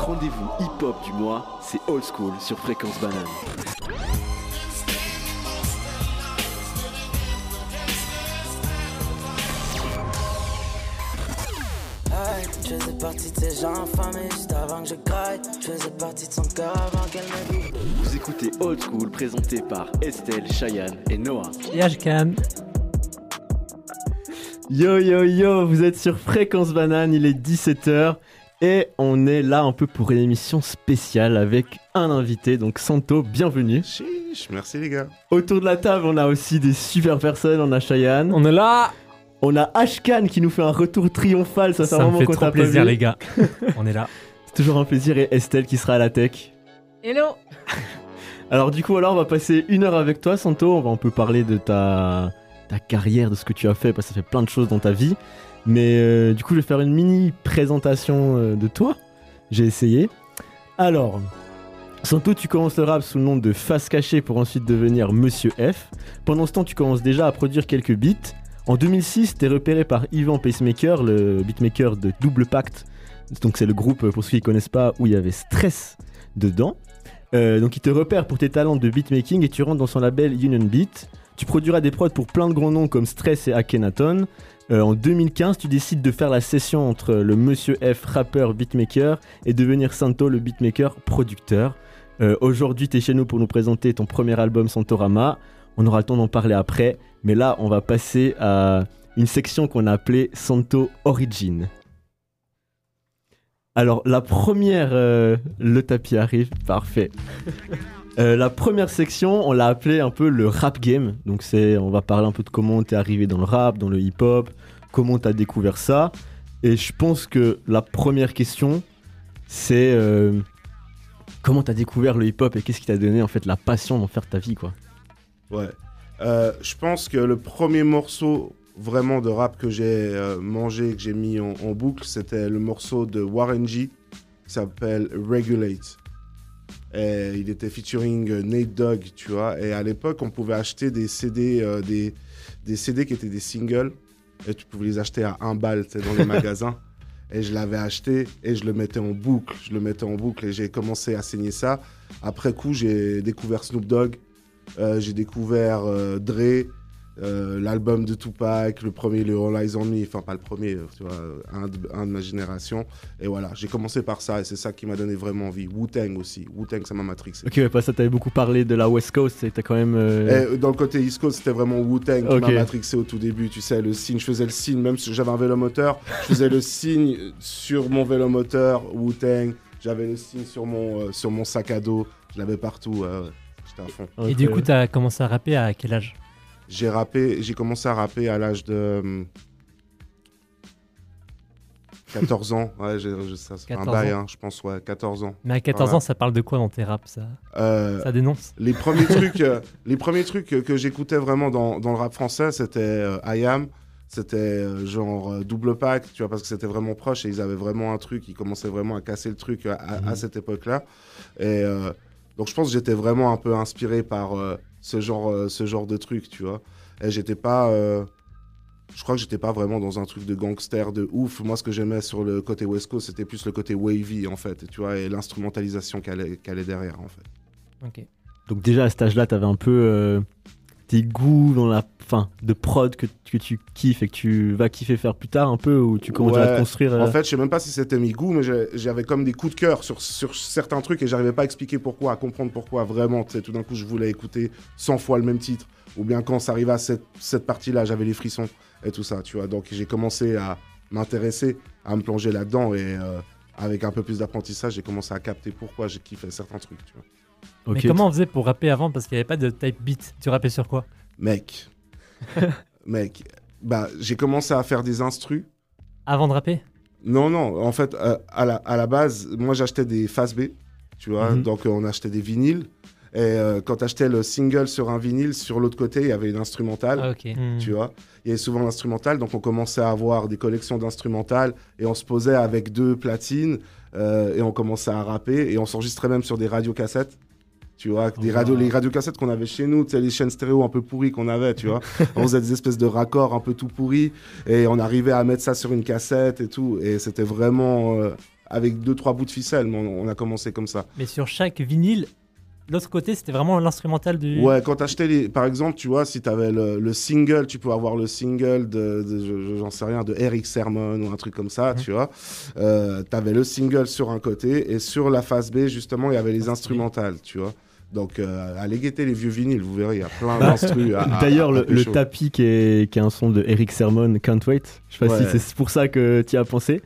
Votre rendez-vous hip-hop du mois, c'est Old School sur Fréquence Banane. Hey, je faisais partie de ces gens infamés juste avant que je graille. Je faisais partie de son cœur avant qu'elle me dise. Vous écoutez Old School présenté par Estelle, Cheyenne et Noah. Yashkan. Yo yo yo, vous êtes sur Fréquence Banane, il est 17h et on est là un peu pour une émission spéciale avec un invité, donc Santo, bienvenue. Chiche, merci les gars. Autour de la table, on a aussi des super personnes, on a Cheyenne, On est là on a Ashkan qui nous fait un retour triomphal, ça fait Ça un me moment fait qu'on trop t'a plaisir les gars. On est là. C'est toujours un plaisir et Estelle qui sera à la tech. Hello Alors du coup, alors on va passer une heure avec toi, Santo. On va un peu parler de ta, ta carrière, de ce que tu as fait, parce que ça fait plein de choses dans ta vie. Mais euh, du coup, je vais faire une mini présentation euh, de toi. J'ai essayé. Alors, Santo, tu commences le rap sous le nom de Face Cachée pour ensuite devenir Monsieur F. Pendant ce temps, tu commences déjà à produire quelques beats. En 2006, tu es repéré par Yvan Pacemaker, le beatmaker de Double Pacte. Donc c'est le groupe, pour ceux qui ne connaissent pas, où il y avait Stress dedans. Euh, donc il te repère pour tes talents de beatmaking et tu rentres dans son label Union Beat. Tu produiras des prods pour plein de grands noms comme Stress et Akhenaton. Euh, en 2015, tu décides de faire la session entre le Monsieur F, rappeur, beatmaker, et devenir Santo, le beatmaker, producteur. Euh, Aujourd'hui, tu es chez nous pour nous présenter ton premier album Santorama. On aura le temps d'en parler après, mais là, on va passer à une section qu'on a appelée Santo Origin. Alors, la première, euh, le tapis arrive, parfait. La première section, on l'a appelée un peu le rap game. Donc, on va parler un peu de comment t'es arrivé dans le rap, dans le hip-hop, comment t'as découvert ça. Et je pense que la première question, c'est euh, comment t'as découvert le hip-hop et qu'est-ce qui t'a donné en fait la passion d'en faire ta vie, quoi? Ouais. Euh, je pense que le premier morceau vraiment de rap que j'ai euh, mangé, que j'ai mis en, boucle, c'était le morceau de Warren G qui s'appelle Regulate. Et il était featuring Nate Dogg, tu vois. Et à l'époque, on pouvait acheter des CD, des CD qui étaient des singles. Et tu pouvais les acheter à un bal tu sais, dans les magasins. Et je l'avais acheté et je le mettais en boucle. Je le mettais en boucle et j'ai commencé à saigner ça. Après coup, j'ai découvert Snoop Dogg. Euh, j'ai découvert euh, Dre, euh, l'album de Tupac, le premier, le All Eyes on Me, enfin pas le premier, euh, tu vois, un de, un de ma génération. Et voilà, j'ai commencé par ça et c'est ça qui m'a donné vraiment envie. Wu-Tang aussi, Wu-Tang ça m'a matrixé. Ok, ouais, pas ça, t'avais beaucoup parlé de la West Coast t'as quand même. euh, Et dans le côté East Coast, c'était vraiment Wu-Tang qui Ok. m'a matrixé au tout début. Tu sais, le signe, je faisais le signe, même si j'avais un vélomoteur, je faisais le signe sur mon vélomoteur, Wu-Tang. J'avais le signe sur mon, euh, sur mon sac à dos. Je l'avais partout. J'étais à fond. Et du coup, t'as commencé à rapper à quel âge? J'ai rappé, j'ai commencé à rapper à l'âge de hum, 14 ans. Ouais, j'ai- ça, ça fait un 14 bail, hein, je pense, ouais, 14 ans. Mais à 14 Voilà. ans, ça parle de quoi dans tes raps ça, Euh, ça dénonce? les premiers trucs, euh, les premiers trucs que, j'écoutais vraiment dans, dans le rap français, c'était euh, I Am, c'était genre euh, double pack, tu vois, parce que c'était vraiment proche et ils avaient vraiment un truc, ils commençaient vraiment à casser le truc à, Mhm. cette époque-là. Et euh, donc je pense que j'étais vraiment un peu inspiré par euh, ce genre, euh, ce genre de truc, tu vois. Et j'étais pas, euh, je crois que j'étais pas vraiment dans un truc de gangster de ouf. Moi, ce que j'aimais sur le côté West Coast, c'était plus le côté wavy en fait, tu vois, et l'instrumentalisation qu'elle est, qu'elle est derrière en fait. Ok. Donc déjà à cet âge-là, t'avais un peu euh, tes goûts dans la fin de prod que, que tu kiffes et que tu vas kiffer faire plus tard un peu ou tu commences à te construire. euh, En fait, je sais même pas si c'était mes goûts, mais j'avais comme des coups de cœur sur, sur certains trucs et j'arrivais pas à expliquer pourquoi, à comprendre pourquoi vraiment. Tu sais, tout d'un coup, je voulais écouter 100 fois le même titre. Ou bien quand ça arrivait à cette, cette partie-là, j'avais les frissons et tout ça, tu vois. Donc j'ai commencé à m'intéresser, à me plonger là-dedans et euh, avec un peu plus d'apprentissage, j'ai commencé à capter pourquoi j'ai kiffé certains trucs, tu vois. Ok. Mais comment on faisait pour rapper avant Parce qu'il n'y avait pas de type beat? Tu rappais sur quoi? Mec, mec, bah j'ai commencé à faire des instrus. Avant de rapper? Non, non, en fait, euh, à, la, à la base, moi j'achetais des face B, tu vois, Mhm. donc euh, on achetait des vinyles. Et euh, quand tu achetais le single sur un vinyle, sur l'autre côté, il y avait une instrumentale, Ah. Hmm. tu vois. Il y avait souvent l'instrumental, donc on commençait à avoir des collections d'instrumentales et on se posait avec deux platines euh, et on commençait à rapper et on s'enregistrait même sur des radiocassettes. Tu vois, des Oh, radios, wow. les radiocassettes qu'on avait chez nous, tu sais, les chaînes stéréo un peu pourries qu'on avait, tu vois. on faisait des espèces de raccords un peu tout pourris et on arrivait à mettre ça sur une cassette et tout. Et c'était vraiment euh, avec deux trois bouts de ficelle, mais on, on a commencé comme ça. Mais sur chaque vinyle, l'autre côté, c'était vraiment l'instrumental du. Ouais, quand t'achetais les. Par exemple, tu vois, si t'avais le, le single, tu peux avoir le single de. de- je- je- J'en sais rien, de Eric Sermon ou un truc comme ça, Mhm. tu vois. Euh, t'avais le single sur un côté et sur la face B, justement, il y avait les instrumentales, tu vois. Donc, euh, allez guetter les vieux vinyles, vous verrez, il y a plein Bah, à- D'ailleurs, le, tapis qui est, qui est un son de Eric Sermon, Can't Wait. Je sais pas Ouais. si c'est pour ça que tu y as pensé.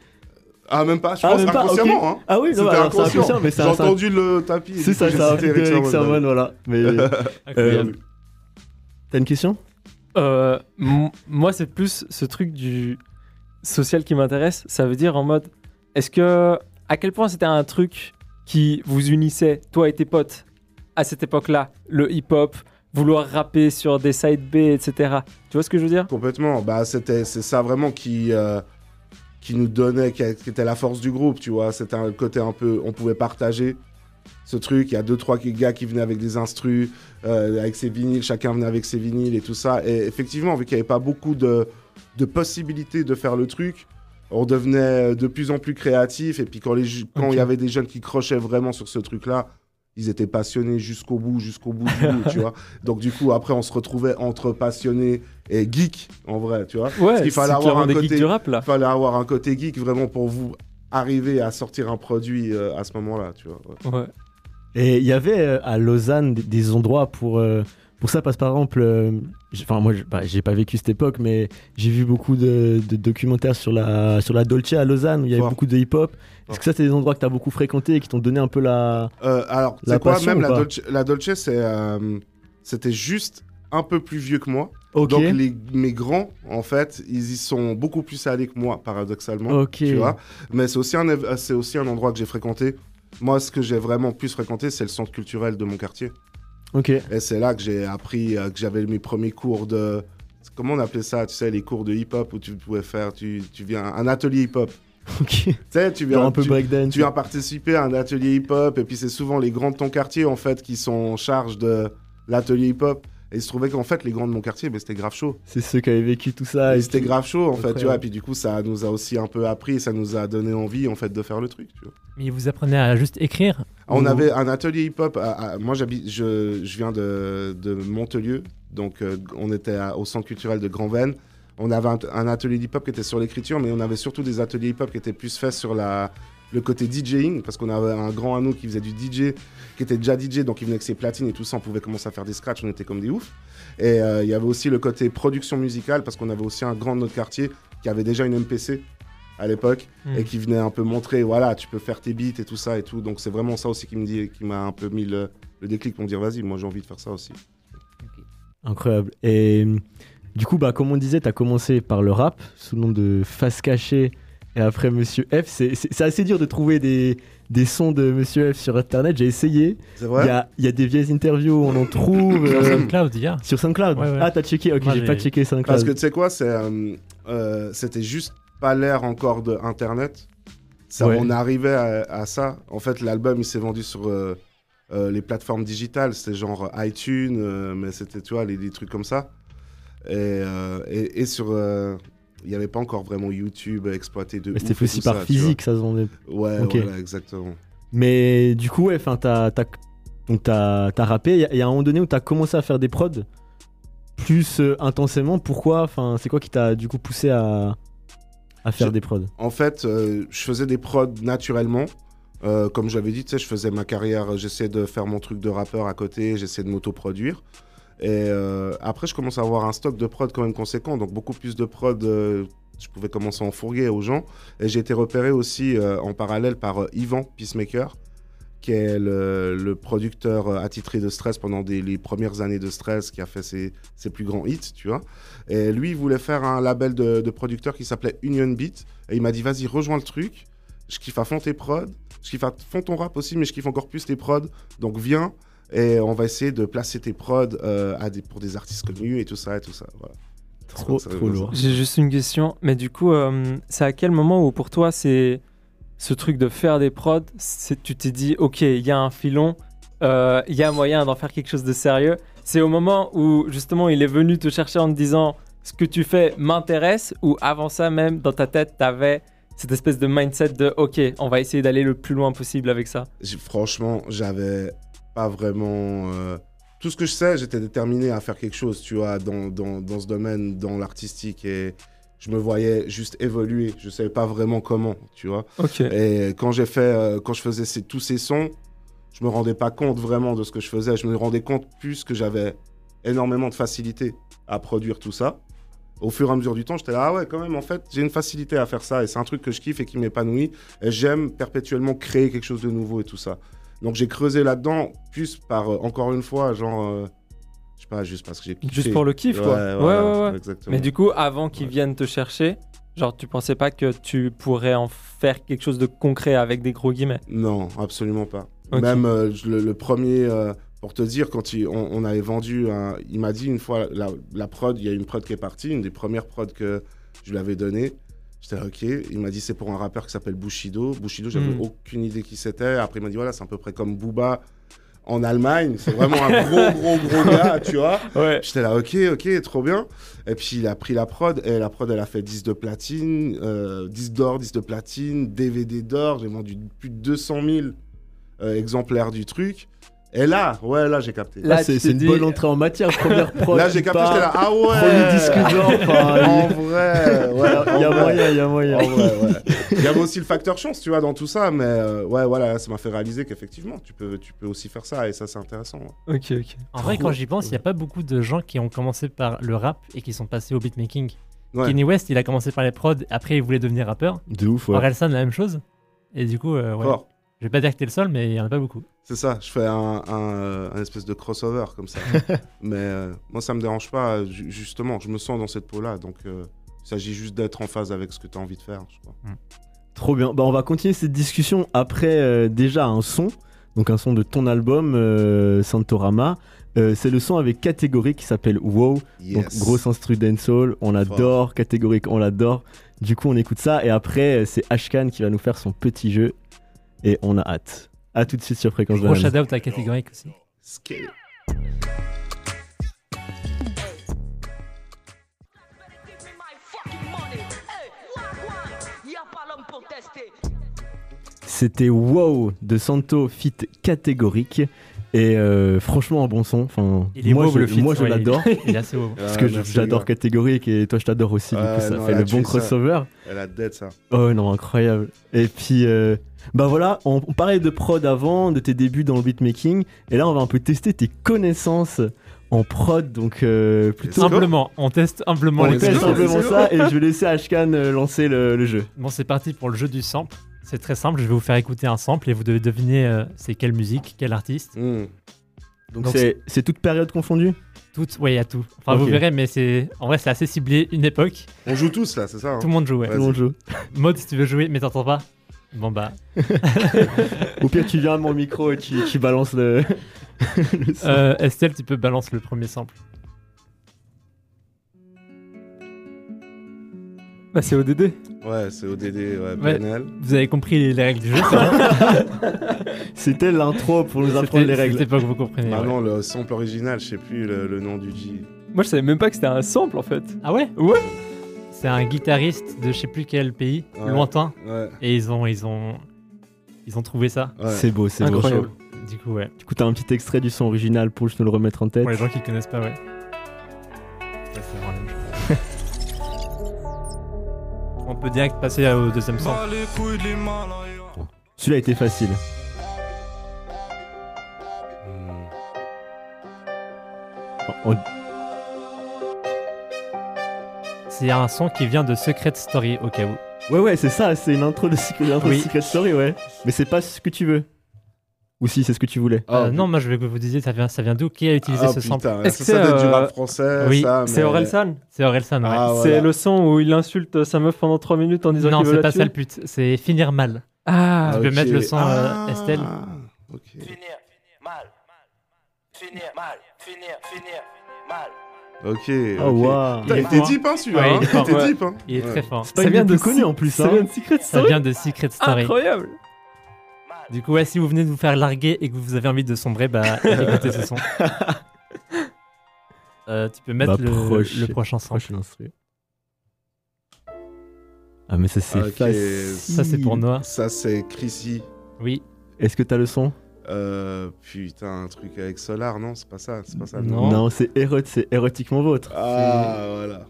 Ah, même pas, je Ah, pense même pas, inconsciemment, hein. Ah oui, non, C'était alors, c'est inconscient. inconscient, mais J'ai entendu le tapis. C'est ça, truc de Eric Sermon. Sermon, voilà. Mais Incroyable. euh, t'as une question? Euh, moi, c'est plus ce truc du social qui m'intéresse. Ça veut dire en mode, est-ce que, à quel point c'était un truc qui vous unissait, toi et tes potes, à cette époque-là, le hip-hop, vouloir rapper sur des side B, etc. Tu vois ce que je veux dire? Complètement. Bah, c'était, c'est ça vraiment qui, euh, qui nous donnait, qui, qui était la force du groupe, tu vois. C'était un côté un peu, on pouvait partager ce truc. Il y a deux, trois gars qui venaient avec des instrus, euh, avec ses vinyles, chacun venait avec ses vinyles et tout ça. Et effectivement, vu qu'il n'y avait pas beaucoup de, de possibilités de faire le truc, on devenait de plus en plus créatif. Et puis quand il y avait des jeunes qui crochaient vraiment sur ce truc-là, ils étaient passionnés jusqu'au bout, jusqu'au bout du bout, tu vois. Donc du coup, après, on se retrouvait entre passionnés et geeks, en vrai, tu vois. Ouais, qu'il fallait avoir un côté- du rap, là. Il fallait avoir un côté geek vraiment pour vous arriver à sortir un produit euh, à ce moment-là, tu vois. ouais. Ouais. Et il y avait euh, à Lausanne des, des endroits pour, euh, pour ça, parce par exemple, euh, enfin moi j'ai bah, pas vécu cette époque, mais j'ai vu beaucoup de, de documentaires sur la, sur la Dolce à Lausanne où il y avait Fort. beaucoup de hip-hop. Est-ce que ça c'est des endroits que tu as beaucoup fréquentés et qui t'ont donné un peu la... Euh, alors, La c'est quoi, passion même la Dolce, la Dolce, c'est, euh, c'était juste un peu plus vieux que moi. Donc les, mes grands, en fait, ils y sont beaucoup plus allés que moi, paradoxalement. ok. Tu vois Mais c'est aussi, un, aussi un endroit que j'ai fréquenté. Moi, ce que j'ai vraiment plus fréquenté, c'est le centre culturel de mon quartier. Ok. Et c'est là que j'ai appris, euh, que j'avais mes premiers cours de... Comment on appelait ça Tu sais, les cours de hip-hop où tu pouvais faire... Tu, tu viens... Un atelier hip-hop. Ok. Tu sais, tu viens... Genre un peu tu, breakdance. tu viens participer à un atelier hip-hop et puis c'est souvent les grands de ton quartier, en fait, qui sont en charge de l'atelier hip-hop. Et il se trouvait qu'en fait, les grands de mon quartier, ben, c'était grave chaud. C'est ceux qui avaient vécu tout ça. Et et c'était grave chaud, en fait, tu vois. Et puis du coup, ça nous a aussi un peu appris, ça nous a donné envie, en fait, de faire le truc, tu vois. Mais vous apprenez à juste écrire On Ou- avait un atelier hip-hop. à- à- moi, j'habite, je, je viens de, de Montelieu, donc euh, on était à- au centre culturel de Grand-Vennes. On avait un, un atelier hip-hop qui était sur l'écriture, mais on avait surtout des ateliers hip-hop qui étaient plus faits sur la, le côté DJing, parce qu'on avait un grand à nous qui faisait du DJ, qui était déjà DJ, donc il venait avec ses platines et tout ça, on pouvait commencer à faire des scratchs, on était comme des oufs. Et euh, il y avait aussi le côté production musicale, parce qu'on avait aussi un grand de notre quartier qui avait déjà une MPC à l'époque Hmm. et qui venait un peu montrer, voilà, tu peux faire tes beats et tout ça et tout. Donc c'est vraiment ça aussi qui me dit, qui m'a un peu mis le, le déclic pour me dire, vas-y, moi j'ai envie de faire ça aussi. Incroyable. Et euh, du coup, bah, comme on disait, tu as commencé par le rap sous le nom de Face Cachée et après Monsieur F. C'est assez dur de trouver des, des sons de Monsieur F sur Internet. J'ai essayé. C'est Il y, a, il y a des vieilles interviews, on en trouve. Sur euh, SoundCloud, hier. sur SoundCloud Ouais, ouais. Ah, t'as checké Ok, Moi, j'ai pas checké SoundCloud. Parce que tu sais quoi, c'est, euh, euh, c'était juste pas l'ère encore de Internet. Ça, Ouais. On arrivait à, à ça. En fait, l'album, il s'est vendu sur euh, euh, les plateformes digitales. C'était genre iTunes, euh, mais c'était, tu vois, les, des trucs comme ça. Et, euh, et, et sur... il n'y avait pas encore vraiment YouTube exploité de Mais C'était aussi par ça, physique, ça se vendait. Ouais, voilà, exactement. Mais du coup, ouais, enfin, t'as, t'as, donc t'as, t'as rappé. Il y, a- il y a un moment donné où t'as commencé à faire des prods plus euh, intensément. Pourquoi? Enfin, c'est quoi qui t'a du coup poussé à, à faire Je- des prods? En fait, euh, je faisais des prods naturellement. Euh, comme j'avais dit, tu sais, je faisais ma carrière, j'essayais de faire mon truc de rappeur à côté, j'essayais de m'auto-produire. Et euh, après, je commence à avoir un stock de prod quand même conséquent, donc beaucoup plus de prod, euh, je pouvais commencer à en fourguer aux gens. Et j'ai été repéré aussi euh, en parallèle par Yvan Peacemaker, qui est le, le producteur attitré de Stress pendant les premières années de Stress, qui a fait ses, plus grands hits, tu vois. Et lui, il voulait faire un label de, de producteurs qui s'appelait Union Beat. Et il m'a dit, vas-y, rejoins le truc. Je kiffe à fond tes prods. Je kiffe à fond ton rap aussi, mais je kiffe encore plus tes prods. Donc viens et on va essayer de placer tes prods euh, à des, pour des artistes connus et tout ça et tout ça. Voilà. Trop, Ça- trop lourd. J'ai juste une question, mais du coup, euh, c'est à quel moment où pour toi, c'est ce truc de faire des prods, c'est tu t'es dit, ok, il y a un filon, euh, il y a moyen d'en faire quelque chose de sérieux. C'est au moment où justement il est venu te chercher en te disant, ce que tu fais m'intéresse, ou avant ça même, dans ta tête, t'avais cette espèce de mindset de ok, on va essayer d'aller le plus loin possible avec ça? J'ai- Franchement, j'avais pas vraiment. euh, Tout ce que je sais, j'étais déterminé à faire quelque chose, tu vois, dans, dans, dans ce domaine, dans l'artistique. Et je me voyais juste évoluer. Je savais pas vraiment comment, tu vois. Ok. Et quand j'ai fait, euh, quand je faisais ces- tous ces sons, je me rendais pas compte vraiment de ce que je faisais. Je me rendais compte plus que j'avais énormément de facilité à produire tout ça. Au fur et à mesure du temps, j'étais là, ah ouais, quand même, en fait, j'ai une facilité à faire ça. Et c'est un truc que je kiffe et qui m'épanouit. Et j'aime perpétuellement créer quelque chose de nouveau et tout ça. Donc j'ai creusé là-dedans, plus par, euh, encore une fois, genre, euh, je sais pas, juste parce que j'ai kiffé. Juste pour le kiff, quoi. Ouais, voilà, ouais, ouais. Exactement. Mais du coup, avant qu'ils viennent te chercher, genre, tu pensais pas que tu pourrais en faire quelque chose de concret avec des gros guillemets? Non, absolument pas. Même euh, le, le premier, pour te dire, quand il- on, on avait vendu, un- il m'a dit une fois, la, la prod, il y a une prod qui est partie, une des premières prods que je lui avais donné. J'étais là, ok. Il m'a dit c'est pour un rappeur qui s'appelle Bushido. Bushido, j'avais Hmm. aucune idée qui c'était. Après, il m'a dit voilà, c'est à peu près comme Booba en Allemagne. C'est vraiment un gros, gros, gros gars, tu vois. Ouais. J'étais là, ok, ok, trop bien. Et puis il a pris la prod, et la prod, elle a fait 10 de platine, euh, 10 d'or, 10 de platine, DVD d'or. J'ai vendu plus de 200 000 euh, exemplaires du truc. Et là, ouais, là, j'ai capté. Là, Là, tu c'est une dit- bonne entrée en matière. Première prod. Là, j'ai capté, j'étais là, ah ouais Premier disque d'or. enfin, En il- vrai, ouais, Il y a moyen, il y a moyen. En vrai, ouais. Il y avait aussi le facteur chance, tu vois, dans tout ça, mais euh, ouais, voilà, ça m'a fait réaliser qu'effectivement, tu peux, tu peux aussi faire ça, et ça, c'est intéressant. ouais. Ok, ok. En vrai, quand j'y pense, il n'y a pas beaucoup de gens qui ont commencé par le rap et qui sont passés au beatmaking. Ouais. Kanye West, il a commencé par les prods, après il voulait devenir rappeur. De ouf, ouais. Orelsan, la même chose. Et du coup, euh, ouais. Fort. Je vais pas dire que t'es le seul, mais il y en a pas beaucoup. C'est ça, je fais un, un, un espèce de crossover comme ça. Mais euh, moi, ça me dérange pas, ju- justement, je me sens dans cette peau-là, donc euh, il s'agit juste d'être en phase avec ce que tu as envie de faire, je crois. Trop bien. Bah, on va continuer cette discussion après euh, déjà un son. Donc un son de ton album, euh, Santorama. Euh, c'est le son avec catégorie qui s'appelle Wow. Donc grosse instru dancehall, on adore, catégorique, on l'adore. Du coup, on écoute ça et après, euh, c'est Ashkan qui va nous faire son petit jeu et on a hâte. À tout de suite sur Fréquence Gros Banane. shout-out à catégorique aussi. Skate. C'était Wow de Santo Fit catégorique et euh, franchement un bon son. Enfin, Il est moi, wow, je, le feat, moi je ouais, l'adore Il est assez haut. parce que Ah, j'adore catégorique et toi je t'adore aussi. du coup, ça non, fait le bon ça. crossover. Elle a dead, ça. Oh non, incroyable. Et puis, euh, bah voilà, on, on parlait de prod avant, de tes débuts dans le beatmaking, et là on va un peu tester tes connaissances en prod, donc euh, plutôt. Humblement, on teste humblement On les teste simplement ça, et je vais laisser Ashkan euh, lancer le, le jeu. Bon, c'est parti pour le jeu du sample. C'est très simple, je vais vous faire écouter un sample et vous devez deviner euh, c'est quelle musique, quel artiste. Hmm. Donc c'est toute période confondue? Tout, ouais, il y a tout. Enfin, vous verrez, mais c'est en vrai, c'est assez ciblé, une époque. On joue tous, là, c'est ça hein Tout le monde joue, ouais. Tout le monde joue. Mode, si tu veux jouer, mais t'entends pas Bon, bah. Au pire, tu viens à mon micro et tu, tu balances le. le son. Euh, Estelle, tu peux balancer le premier sample. Bah, c'est ODD. Ouais, c'est ODD, ouais, Ouais. PNL. Vous avez compris les règles du jeu, c'est bon C'était l'intro pour nous apprendre C'était- les règles. C'était pas que vous comprenez. ouais. Maintenant, le sample original, je sais plus le, le nom du G. Moi, je savais même pas que c'était un sample en fait. Ah ouais? Ouais. C'est un guitariste de je sais plus quel pays, Ouais. lointain, Ouais, et ils ont, ils ont, ils ont trouvé ça. ouais. C'est beau, c'est beau. Incroyable. Du coup, ouais. Du coup, t'as un petit extrait du son original pour juste nous le remettre en tête. Pour les gens qui connaissent pas, ouais. On peut direct passer au deuxième sample. Celui-là était facile. Hmm. On- C'est un son qui vient de Secret Story, au cas où. Ouais, ouais, c'est ça, c'est une intro de Secret, de Story, ouais. Mais c'est pas ce que tu veux. Ou si, c'est ce que tu voulais. Ah, Euh, non, moi je veux que vous disiez, ça vient, ça vient d'où? Qui a utilisé Ah, ce sample putain, Est-ce ça, que ça être du euh, rap français, oui, C'est Orelsan. C'est Orelsan, ouais. Ah, C'est voilà. le son où il insulte sa meuf pendant 3 minutes en disant non, c'est pas ça le but. C'est finir mal. Ah, Tu peux mettre le son, euh, Estelle ok. Finir mal. Finir mal. Finir, finir mal. Ok. Oh, ok. waouh. Putain, Il est il était deep, hein, celui-là. Ouais, hein. il est était ouais. deep, hein. Il est très fort. Pas une des plus connues en plus, Ça hein. vient de Secret Ça Story. vient de Secret Story. Incroyable. Mal. Du coup, ouais, si vous venez de vous faire larguer et que vous avez envie de sombrer, bah écoutez ce son. Euh, tu peux mettre Bah, le, proche- le prochain instru. Ah, mais ça, c'est facile. Ça, c'est pour Noah. Ça, c'est Chrissy. Oui. Est-ce que t'as le son? Euh, putain, un truc avec Solar, non C'est pas ça, c'est pas ça. Non. Non, c'est éro- c'est érotiquement vôtre. Ah, voilà.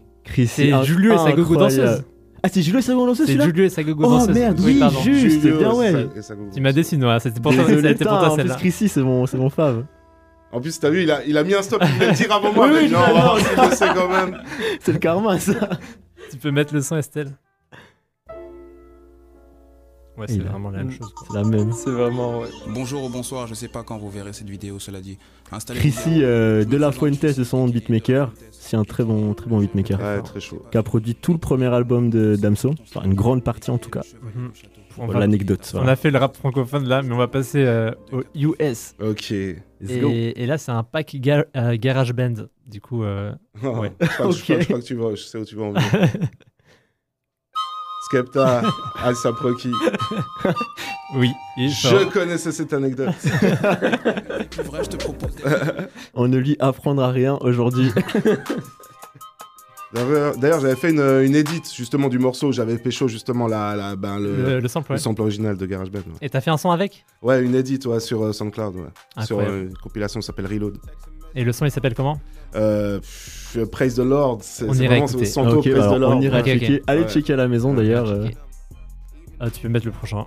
C'est Julio et sa gogo danseuse. Ah, c'est Julio et sa gogo danseuse C'est Julio et sa gogo Oh danseuse. merde, oui, pardon. juste, Julio, bien ouais. Tu m'as. C'était pour toi, Désolé, c'était pour toi en plus celle-là. Chrissy, c'est mon, c'est mon fave. En plus, t'as vu, il a, il a mis un stop, il voulait le dire avant moi. Oui, mais oui, non, le quand même. C'est le karma, ça. Tu peux mettre le son, Estelle Ouais, c'est vraiment la même chose. quoi. C'est la même. C'est vraiment. ouais. Bonjour ou bonsoir, je sais pas quand vous verrez cette vidéo, cela dit. Installez Chrissy euh, de la Fuentes de son beatmaker. C'est un très bon, très bon beatmaker. Ouais, très chaud. Qui a produit tout le premier album de Damso. Enfin, une grande partie en tout cas. Mhm. On, Pour va- l'anecdote. on a fait le rap francophone là, mais on va passer euh, au US. Ok. Let's go. Et, et là, c'est un pack gar- euh, Garage Band. Du coup, euh, Ouais. je, crois, je crois- Ok. je crois que tu vas, je sais où tu vas en venir. Skepta, Alsa Proki. oui. Je connaissais cette anecdote. Vrai, je te propose. On ne lui apprendra rien aujourd'hui. D'ailleurs, j'avais fait une, une edit justement du morceau. J'avais pécho justement la, la, ben, le, le, le sample, le ouais. sample original de GarageBand. Ouais, Et t'as fait un son avec? Ouais, une edit ouais, sur euh, SoundCloud. Ouais. Sur Incroyable. euh, une compilation qui s'appelle Reload. Et le son, il s'appelle comment Euh, pff, Praise the Lord. C'est On c'est ira vraiment écouter. Santo ok, Praise alors the Lord. on ira. Allez Ouais. checker à la maison d'ailleurs. euh. Ah, tu peux mettre le prochain.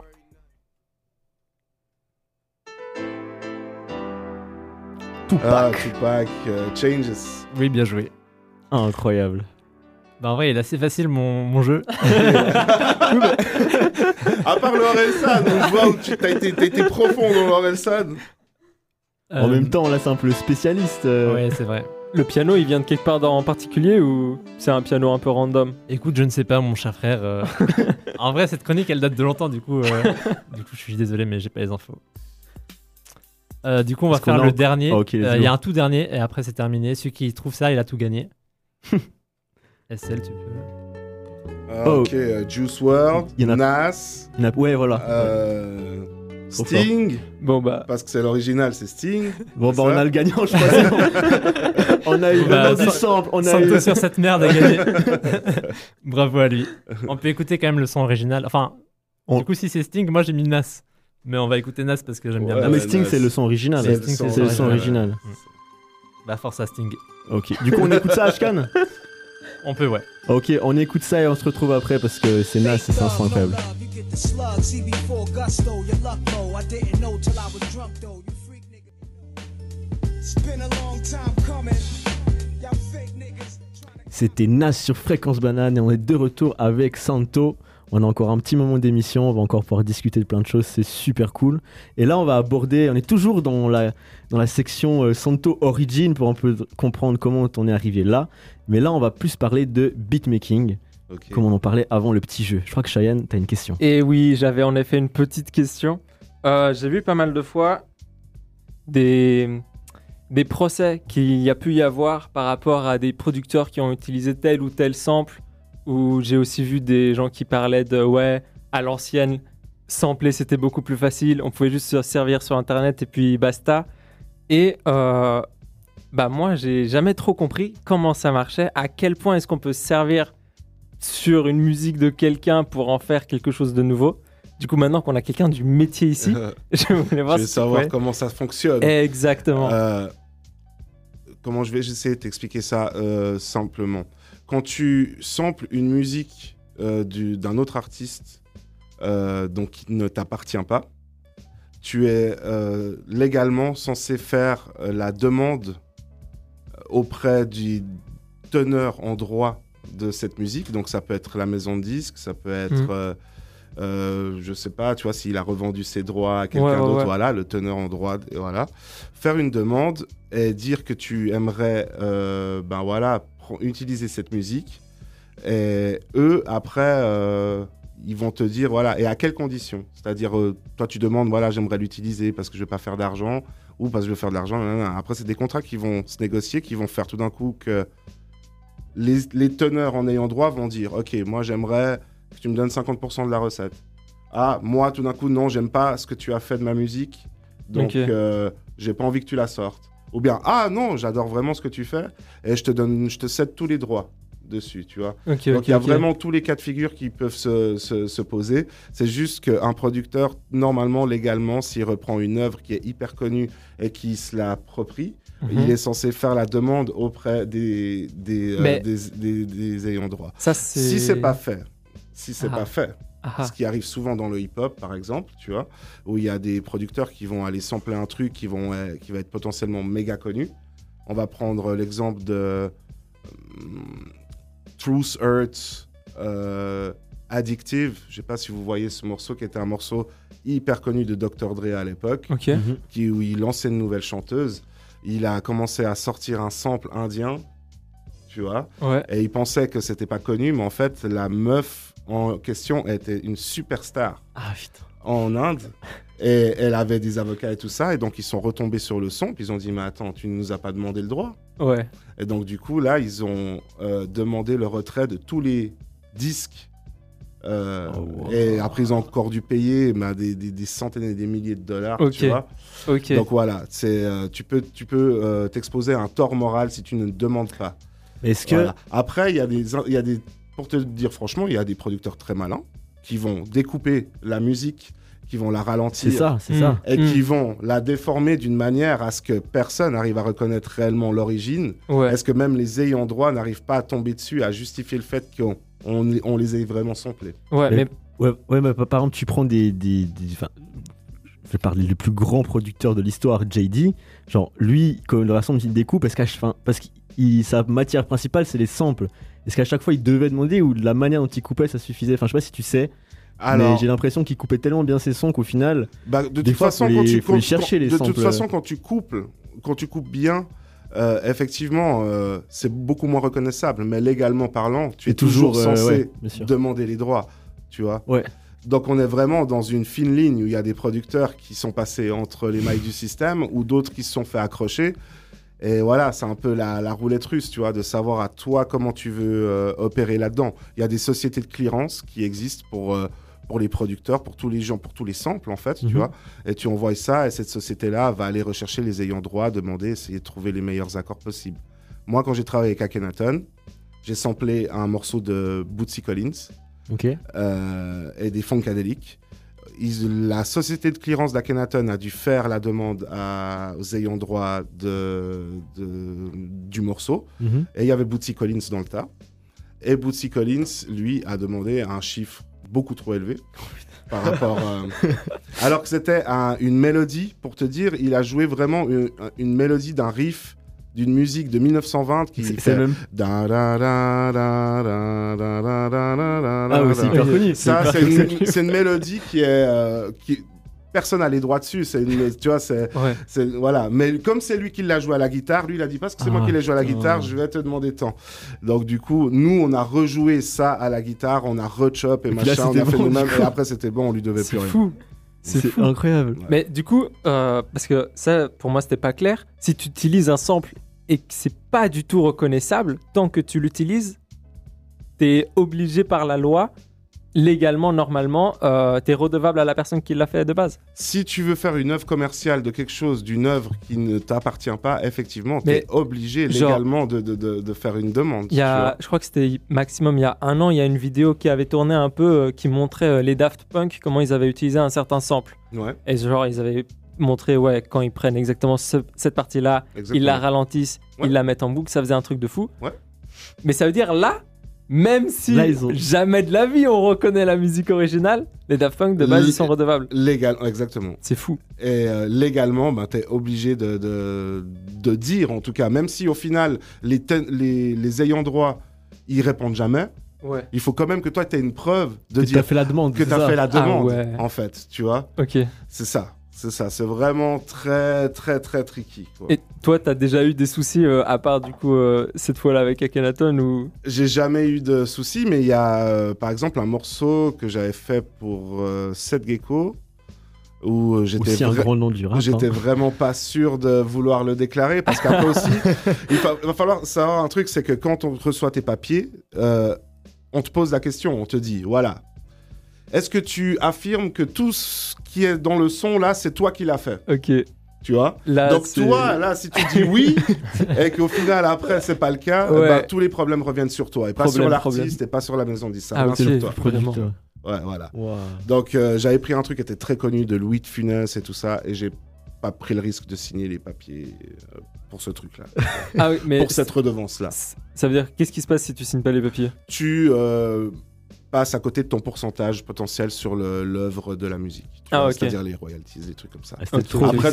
Ah, Tupac, euh, Changes. Oui, bien joué. Ah, incroyable. Bah, en vrai, il est assez facile mon, mon jeu. À part le où tu as été, t'as été profond dans l'Orelsan. En Euh, même temps, là, c'est un peu le spécialiste. euh. Ouais, c'est vrai. Le piano, il vient de quelque part dans- en particulier ou c'est un piano un peu random? Écoute, je ne sais pas, mon cher frère. euh, en vrai, cette chronique, elle date de longtemps, du coup, euh, du coup, je suis désolé, mais j'ai pas les infos. Euh, du coup, on va faire a le en- dernier. Ah, Euh, Il y a un tout dernier, et après, c'est terminé. Celui qui trouve ça, il a tout gagné. SL, tu peux. Ah, Oh. Ok, Juice WRLD, Il y en a- Nas, Il y en a- Ouais, voilà. euh, Sting, Bon bah. parce que c'est l'original, c'est Sting. Bon, bah, ça. on a le gagnant, je pense. on a eu Bah, on a du sans- sample. On a eu. sur cette merde a gagné. Bravo à lui. On peut écouter quand même le son original. Enfin, On- du coup, si c'est Sting, moi j'ai mis Nas. Mais on va écouter Nas parce que j'aime bien Ouais, Ah, Nas. mais Sting, c'est le son original. C'est le son original. original. Bah, force à Sting. Ok. Du coup, on écoute ça, Ashkan? On peut, ouais. Ok, on écoute ça et on se retrouve après parce que c'est Nas et c'est un son incroyable. You get the slug, CB4 gusto, your luck low. I didn't know till I was drunk though. You freak nigga. It's been a long time coming. Y'all fake niggas. C'était Nas sur Fréquence Banane et on est de retour avec Santo. On a encore un petit moment d'émission, on va encore pouvoir discuter de plein de choses, c'est super cool. Et là, on va aborder, on est toujours dans la, dans la section euh, Santo Origin pour un peu comprendre comment on est arrivé là. Mais là, on va plus parler de beatmaking, comme on en parlait avant le petit jeu. Je crois que Cheyenne, t'as une question. Et oui, j'avais en effet une petite question. Euh, J'ai vu pas mal de fois des, des procès qu'il y a pu y avoir par rapport à des producteurs qui ont utilisé tel ou tel sample. Ou j'ai aussi vu des gens qui parlaient de ouais, à l'ancienne, sampler c'était beaucoup plus facile. On pouvait juste se servir sur internet et puis basta. Et euh, bah moi, j'ai jamais trop compris comment ça marchait. À quel point est-ce qu'on peut se servir sur une musique de quelqu'un pour en faire quelque chose de nouveau. Du coup, maintenant qu'on a quelqu'un du métier ici, je voulais voir je veux si savoir comment ça fonctionne. Exactement. Euh, comment je vais essayer de t'expliquer ça euh, simplement. Quand tu samples une musique euh, du- d'un autre artiste, donc qui ne t'appartient pas, tu es légalement censé faire la demande auprès du teneur en droit de cette musique. Donc ça peut être la maison de disques, ça peut être, Mhm. euh, euh, je sais pas, tu vois, s'il a revendu ses droits à quelqu'un Ouais, ouais, d'autre, ouais. voilà, le teneur en droit, et voilà. Faire une demande et dire que tu aimerais, euh, ben voilà, utiliser cette musique. Et eux, après, euh, ils vont te dire, voilà, et à quelles conditions? C'est-à-dire, euh, toi, tu demandes, voilà, j'aimerais l'utiliser parce que je vais pas faire d'argent ou parce que je veux faire de l'argent. Après, c'est des contrats qui vont se négocier, qui vont faire tout d'un coup que les, les teneurs en ayant droit vont dire, ok, moi, j'aimerais que tu me donnes 50% de la recette. Ah, moi, tout d'un coup, non, j'aime pas ce que tu as fait de ma musique, donc Ok. euh, j'ai pas envie que tu la sortes. Ou bien, ah non, j'adore vraiment ce que tu fais et je te donne, je te cède tous les droits dessus, tu vois. Donc il y a vraiment tous les cas de figure qui peuvent se, se- se poser. C'est juste qu'un producteur, normalement, légalement, s'il reprend une œuvre qui est hyper connue et qui se l'approprie, Mhm. il est censé faire la demande auprès des, des, euh, des, des- des ayants droit. Ça. Si c'est pas fait, si c'est Ah. pas fait, Ah, ce qui arrive souvent dans le hip-hop, par exemple, tu vois, où il y a des producteurs qui vont aller sampler un truc qui, vont, euh, qui va être potentiellement méga connu. On va prendre l'exemple de hum, Truth Hurts euh, Addictive. Je sais pas si vous voyez ce morceau qui était un morceau hyper connu de Dr. Dre à l'époque. Mhm. qui, où il lançait une nouvelle chanteuse. Il a commencé à sortir un sample indien, tu vois. Ouais. Et il pensait que c'était pas connu, mais en fait, la meuf en question était une superstar Ah en Inde. Et elle avait des avocats et tout ça. Et donc, ils sont retombés sur le son. Puis ils ont dit Mais attends, tu ne nous as pas demandé le droit. Ouais. Et donc, du coup, là, ils ont euh, demandé le retrait de tous les disques. Euh, Oh, wow. Et après, ils ont encore dû payer mais, des, des- des centaines et des milliers de dollars. Ok. Tu vois donc voilà, c'est, euh, tu peux, tu peux t'exposer à un tort moral si tu ne demandes pas. Est-ce que. Voilà. Après, il y, a des, il y a des. Pour te dire franchement, il y a des producteurs très malins qui vont découper la musique, qui vont la ralentir. C'est ça, c'est ça. Et Mm. qui vont la déformer d'une manière à ce que personne n'arrive à reconnaître réellement l'origine. Ouais. Est-ce que même les ayants droit n'arrivent pas à tomber dessus, à justifier le fait qu'on on, on les ait vraiment samplés? Ouais, Mais- mais. Ouais, ouais, mais par exemple, tu prends des. des, des- enfin, je vais parler du plus grand producteur de l'histoire, JD. Genre, lui, quand il rassemble, il découpe parce qu'à fin, parce que sa matière principale, c'est les samples. Est-ce qu'à chaque fois, il devait demander ou de la manière dont il coupait, ça suffisait? Enfin, je sais pas si tu sais, mais j'ai l'impression qu'il coupait tellement bien ses sons qu'au final, bah, de des toute fois, façon, faut quand les- tu faut les quand- chercher, les de toute façon, quand tu coupes, quand tu coupes bien, euh, effectivement, euh, c'est beaucoup moins reconnaissable. Mais légalement parlant, tu es toujours, toujours, euh, censé ouais, demander les droits. Tu vois. Ouais. Donc on est vraiment dans une fine ligne où il y a des producteurs qui sont passés entre les mailles du système ou d'autres qui se sont fait accrocher. Et voilà, c'est un peu la, la roulette russe, tu vois, de savoir à toi comment tu veux euh, opérer là-dedans. Il y a des sociétés de clearance qui existent pour, euh, pour les producteurs, pour tous les gens, pour tous les samples, en fait, tu Mhm. vois. Et tu envoies ça, et cette société-là va aller rechercher les ayants droit, demander, essayer de trouver les meilleurs accords possibles. Moi, quand j'ai travaillé avec Akhenaton, j'ai samplé un morceau de Bootsy Collins euh, et des Funkadelic. Ils- la société de clearance d'Akhenaton a dû faire la demande à- aux ayants droit de, de- du morceau. Mhm. Et il y avait Bootsy Collins dans le tas. Et Bootsy Collins, lui, a demandé un chiffre beaucoup trop élevé par rapport. Euh... alors que c'était une mélodie, pour te dire, il a joué vraiment une, mélodie d'un riff d'une musique de 1920 qui c'est c'est c'est une, mélodie qui est qui Personne n'a les droits dessus. C'est une- tu vois, c'est, Ouais. c'est- voilà. Mais comme c'est lui qui l'a joué à la guitare, lui, il a dit parce que c'est Ah, moi qui l'ai joué à la guitare, je vais te demander tant. Donc, du coup, nous, on a rejoué ça à la guitare, on a rechop et Et puis là, machin, on a fait bon, nous-mêmes. Et après, c'était bon, on lui devait C'est plus rien. fou. C'est C'est fou. incroyable. Mais du coup, euh, parce que ça, pour moi, c'était pas clair. Si tu utilises un sample et que c'est pas du tout reconnaissable, tant que tu l'utilises, t'es obligé par la loi, légalement, normalement, euh, t'es redevable à la personne qui l'a fait de base. Si tu veux faire une œuvre commerciale de quelque chose, d'une œuvre qui ne t'appartient pas, effectivement, tu es obligé genre- légalement de, de, de, de faire une demande. Y a, je crois que c'était maximum il y a un an, il y a une vidéo qui avait tourné un peu, euh, qui montrait euh, les Daft Punk, comment ils avaient utilisé un certain sample. tu. Ouais, Et genre, ils avaient montré, ouais, quand ils prennent exactement ce- cette partie-là, ils la ralentissent, Ouais. ils la mettent en boucle, ça faisait un truc de fou. Ouais. Mais ça veut dire là, même si Là, ils ont- jamais de la vie on reconnaît la musique originale, les Daft Punk de base ils sont redevables. Légal, exactement. C'est fou. Et euh, légalement, ben, tu es obligé de, de, de dire, en tout cas, même si au final, les, ten- les, les ayants droit, ils répondent jamais, Ouais. il faut quand même que toi, tu aies une preuve de Que dire t'as fait la demande. que c'est tu as ça. fait la demande, Ah ouais. en fait, tu vois. Ok. C'est ça, c'est ça. C'est vraiment très, très, très tricky. quoi. Et toi, t'as déjà eu des soucis euh, à part du coup euh, cette fois-là avec Akhenaton ou? J'ai jamais eu de soucis, mais il y a, euh, par exemple, un morceau que j'avais fait pour euh, Seth Gecko, où j'étais Aussi un vra- grand nom du rap. J'étais hein. vraiment pas sûr de vouloir le déclarer parce qu'après aussi, il fa- va falloir savoir un truc, c'est que quand on reçoit tes papiers, euh, on te pose la question, on te dit, voilà, est-ce que tu affirmes que tout ce qui est dans le son là, c'est toi qui l'as fait Ok. Tu vois Là, Donc toi, là, si tu dis oui et qu'au final après c'est pas le cas, Ouais. bah, tous les problèmes reviennent sur toi et pas Problème, sur l'artiste et pas sur la maison disque. Ça Ah, revient ok. sur toi. Ouais, voilà. Wow. Donc euh, j'avais pris un truc qui était très connu de Louis de Funès et tout ça et j'ai pas pris le risque de signer les papiers euh, pour ce truc-là, Ah oui, mais pour cette redevance-là. ça veut dire qu'est-ce qui se passe si tu signes pas les papiers? Tu euh, passes à côté de ton pourcentage potentiel sur l'œuvre de la musique. Ah, vois, ok. C'est-à-dire les royalties, des trucs comme ça. Ah, Après,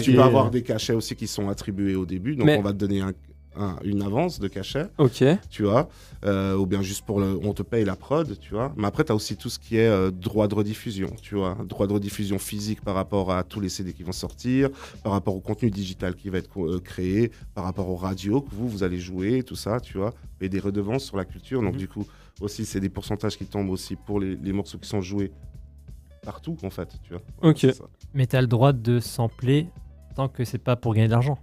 tu peux avoir des cachets aussi qui sont attribués au début, donc Mais- on va te donner un- un- une avance de cachet, Ok. tu vois, euh, ou bien juste pour le, on te paye la prod, tu vois. Mais après, tu as aussi tout ce qui est euh, droit de rediffusion, tu vois, droit de rediffusion physique par rapport à tous les CD qui vont sortir, par rapport au contenu digital qui va être euh, créé, par rapport aux radios que vous, vous allez jouer, tout ça, tu vois, et des redevances sur la culture. Donc, Mhm. du coup, aussi, c'est des pourcentages qui tombent aussi pour les, les morceaux qui sont joués partout, en fait, tu vois. Ok. Mais t'as le droit de sampler tant que c'est pas pour gagner de l'argent.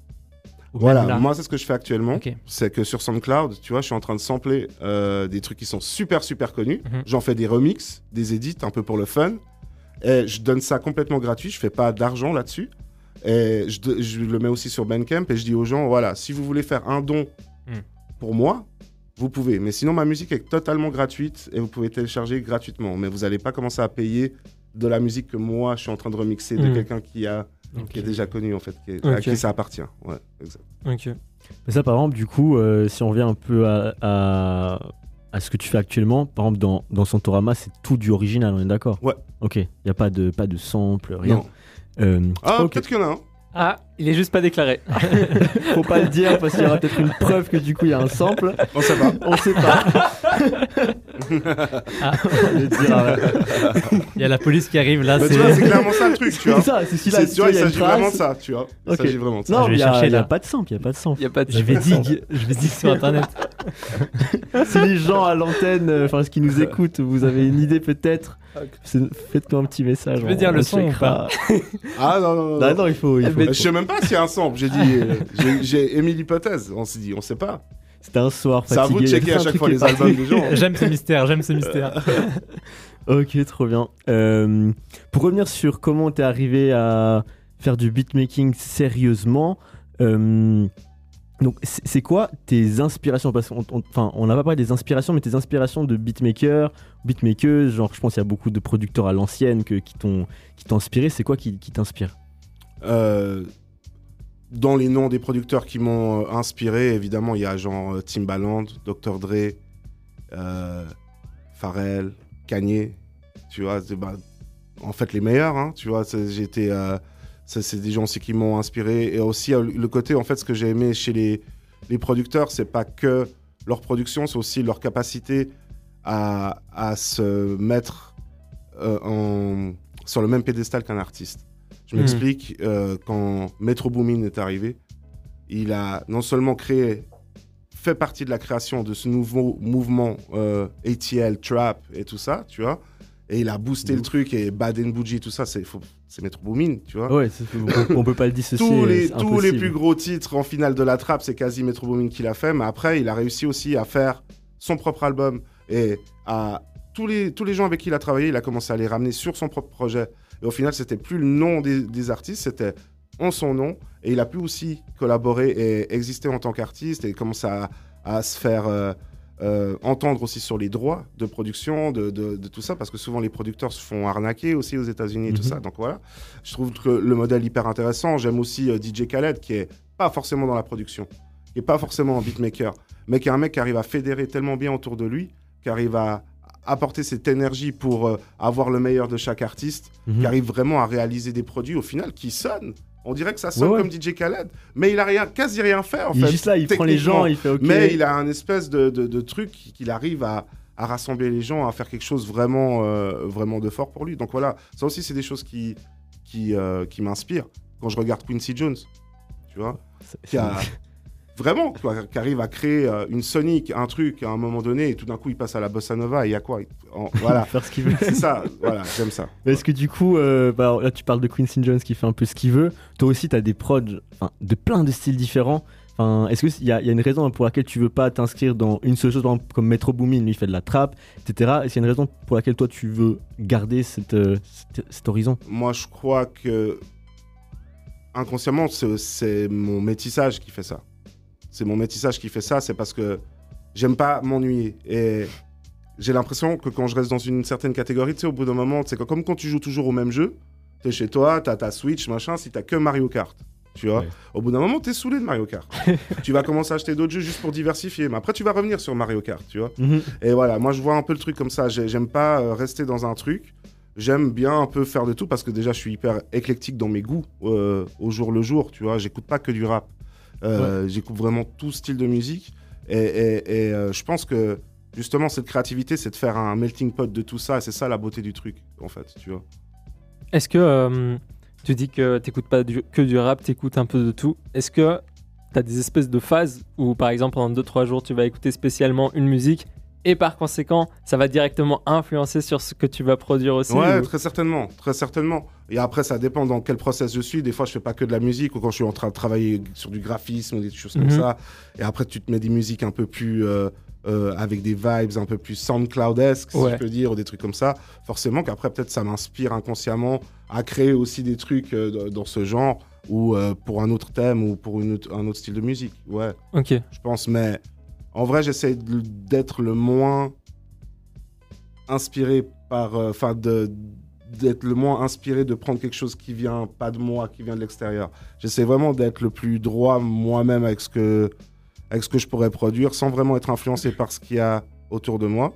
Voilà, là. moi c'est ce que je fais actuellement. C'est que sur SoundCloud, tu vois, je suis en train de sampler euh, des trucs qui sont super super connus. Mhm. J'en fais des remixes, des edits un peu pour le fun. Et je donne ça complètement gratuit, je fais pas d'argent là-dessus. Et je le mets aussi sur Bandcamp et je dis aux gens, voilà, si vous voulez faire un don Mhm. pour moi, vous pouvez. Mais sinon, ma musique est totalement gratuite et vous pouvez télécharger gratuitement. Mais vous n'allez pas commencer à payer de la musique que moi, je suis en train de remixer de Mhm. quelqu'un qui, a, qui est déjà connu, en fait, qui est- à qui ça appartient. Ouais, exact. Ok. Mais ça, par exemple, du coup, euh, si on revient un peu à, à, à ce que tu fais actuellement, par exemple, dans, dans Santorama, c'est tout du original, on est d'accord? Ouais. Ok, il n'y a pas de, pas de sample, rien. Non. Euh, Ah, ok. peut-être qu'il y en a un. Ah, il est juste pas déclaré. Faut pas le dire parce qu'il y aura peut-être une preuve que du coup il y a un sample. On sait pas. On sait pas. Ah. On va le dire, ouais. Il y a la police qui arrive là. C'est- tu vois, c'est clairement ça le truc, tu vois. C'est ça, c'est si là, C'est- tu vois, il s'agit vraiment de ça, tu vois. Il s'agit vraiment de ça. Non, Je vais il y a, chercher, il y a pas de sample, il y a pas de sample. Il y a pas de. Je vais dig, je vais dig sur internet. si les gens à l'antenne, euh, enfin, ce qui nous écoutent, vous avez une idée peut-être, faites-nous un petit message. Tu veux dire le on son ou checkera. Ah non, non, non. Ah non. non, il faut. il faut- Je sais même pas s'il y a un sample. J'ai dit, euh, j'ai- émis l'hypothèse. On s'est dit, on sait pas. C'était un soir. C'est à vous de checker à chaque fois les albums des gens. J'aime ce mystère, j'aime ce mystère. Ok, trop bien. Euh, pour revenir sur comment t'es arrivé à faire du beatmaking sérieusement, euh, donc c'est quoi tes inspirations? On- n'a pas parlé des inspirations, mais tes inspirations de beatmaker, beatmaker, genre je pense qu'il y a beaucoup de producteurs à l'ancienne qui t'ont inspiré. C'est quoi qui, t'inspire? Euh, dans les noms des producteurs qui m'ont euh, inspiré, évidemment, il y a genre euh, Timbaland, Dr. Dre, euh, Pharrell, Kanye. Tu vois, bah, en fait, les meilleurs. hein, tu vois, j'étais. Ça, c'est des gens aussi qui m'ont inspiré. Et aussi, euh, le côté, en fait, ce que j'ai aimé chez les, les producteurs, c'est pas que leur production, c'est aussi leur capacité à, à se mettre euh, en, sur le même pédestal qu'un artiste. Je Mhm. m'explique, euh, quand Metro Boomin est arrivé, il a non seulement créé, fait partie de la création de ce nouveau mouvement euh, ATL, Trap et tout ça, tu vois, et il a boosté le truc et Baden Bougie, tout ça, c'est faut- c'est Metro Boomin, tu vois. Ouais, on, on peut pas le dissocier. Tous les, tous les plus gros titres en finale de la trappe, c'est quasi Metro Boomin qui l'a fait. Mais après, il a réussi aussi à faire son propre album. Et à tous les, tous les gens avec qui il a travaillé, il a commencé à les ramener sur son propre projet. Et au final, c'était plus le nom des, des artistes, c'était en son nom. Et il a pu aussi collaborer et exister en tant qu'artiste et commencer à, à se faire euh, euh, entendre aussi sur les droits de production, de, de- de tout ça. Parce que souvent, les producteurs se font arnaquer aussi aux États-Unis et tout Mhm. ça. Donc voilà. Je trouve que le modèle hyper intéressant. J'aime aussi euh, DJ Khaled, qui est pas forcément dans la production, qui est pas forcément un beatmaker, mais qui est un mec qui arrive à fédérer tellement bien autour de lui, qui arrive à apporter cette énergie pour euh, avoir le meilleur de chaque artiste, Mhm. qui arrive vraiment à réaliser des produits au final qui sonnent. On dirait que ça sonne Ouais, ouais. comme DJ Khaled, mais il a rien, quasi rien fait en Il fait. juste là, il prend les gens, il fait OK. Mais il a un espèce de, de- de truc qu'il arrive à, à rassembler les gens, à faire quelque chose vraiment, euh, vraiment de fort pour lui. Donc voilà, ça aussi, c'est des choses qui, qui, euh, qui m'inspirent. Quand je regarde Quincy Jones, tu vois, qui a vraiment, qui arrive à créer euh, une sonic, un truc à un moment donné, et tout d'un coup, il passe à la bossa nova, et il y a quoi En- Voilà, faire ce qu'il veut. c'est ça, voilà, j'aime ça. Est-ce que du coup, euh, bah, là tu parles de Quincy Jones qui fait un peu ce qu'il veut. Toi aussi, tu as des prods de plein de styles différents. Enfin, Est-ce qu'il y, a- y a une raison pour laquelle tu veux pas t'inscrire dans une seule chose, par exemple, comme Metro Boomin, lui il fait de la trap, etc. Est-ce qu'il y a une raison pour laquelle toi tu veux garder cette, euh, cet, cet horizon? Moi, je crois que inconsciemment, c'est mon métissage qui fait ça. C'est mon métissage qui fait ça, c'est parce que j'aime pas m'ennuyer. Et j'ai l'impression que quand je reste dans une certaine catégorie, tu sais, au bout d'un moment, c'est comme quand tu joues toujours au même jeu, t'es chez toi, t'as ta Switch, machin, si t'as que Mario Kart. Tu vois, Ouais. au bout d'un moment, t'es saoulé de Mario Kart. tu vas commencer à acheter d'autres jeux juste pour diversifier. Mais après, tu vas revenir sur Mario Kart, tu vois. Mhm. Et voilà, moi je vois un peu le truc comme ça. J'ai- J'aime pas euh, rester dans un truc. J'aime bien un peu faire de tout parce que déjà je suis hyper éclectique dans mes goûts euh, au jour le jour. Tu vois, j'écoute pas que du rap. Euh, J'écoute vraiment tout style de musique. Et, et- et, euh, je pense que justement cette créativité, c'est de faire un melting pot de tout ça. Et c'est ça la beauté du truc, en fait. Tu vois. Est-ce que euh, tu dis que t'écoutes pas du- que du rap, t'écoutes un peu de tout Est-ce que t'as des espèces de phases où, par exemple, pendant 2-3 jours, tu vas écouter spécialement une musique et par conséquent, ça va directement influencer sur ce que tu vas produire aussi Ouais, ou- très certainement, très certainement. Et après, ça dépend dans quel process je suis. Des fois, je fais pas que de la musique ou quand je suis en train de travailler sur du graphisme ou des choses comme Mhm. ça. Et après, tu te mets des musiques un peu plus euh, euh, avec des vibes un peu plus SoundCloud-esque, si je peux dire, ou des trucs comme ça. Forcément qu'après, peut-être, ça m'inspire inconsciemment à créer aussi des trucs euh, dans- ce genre ou pour un autre thème ou pour une autre- un autre style de musique. Ouais Ok. je pense. Mais en vrai, j'essaie d'être le moins inspiré par. euh, Enfin, d'être le moins inspiré de prendre quelque chose qui vient pas de moi, qui vient de l'extérieur. J'essaie vraiment d'être le plus droit moi-même avec ce que avec ce que je pourrais produire, sans vraiment être influencé par ce qu'il y a autour de moi.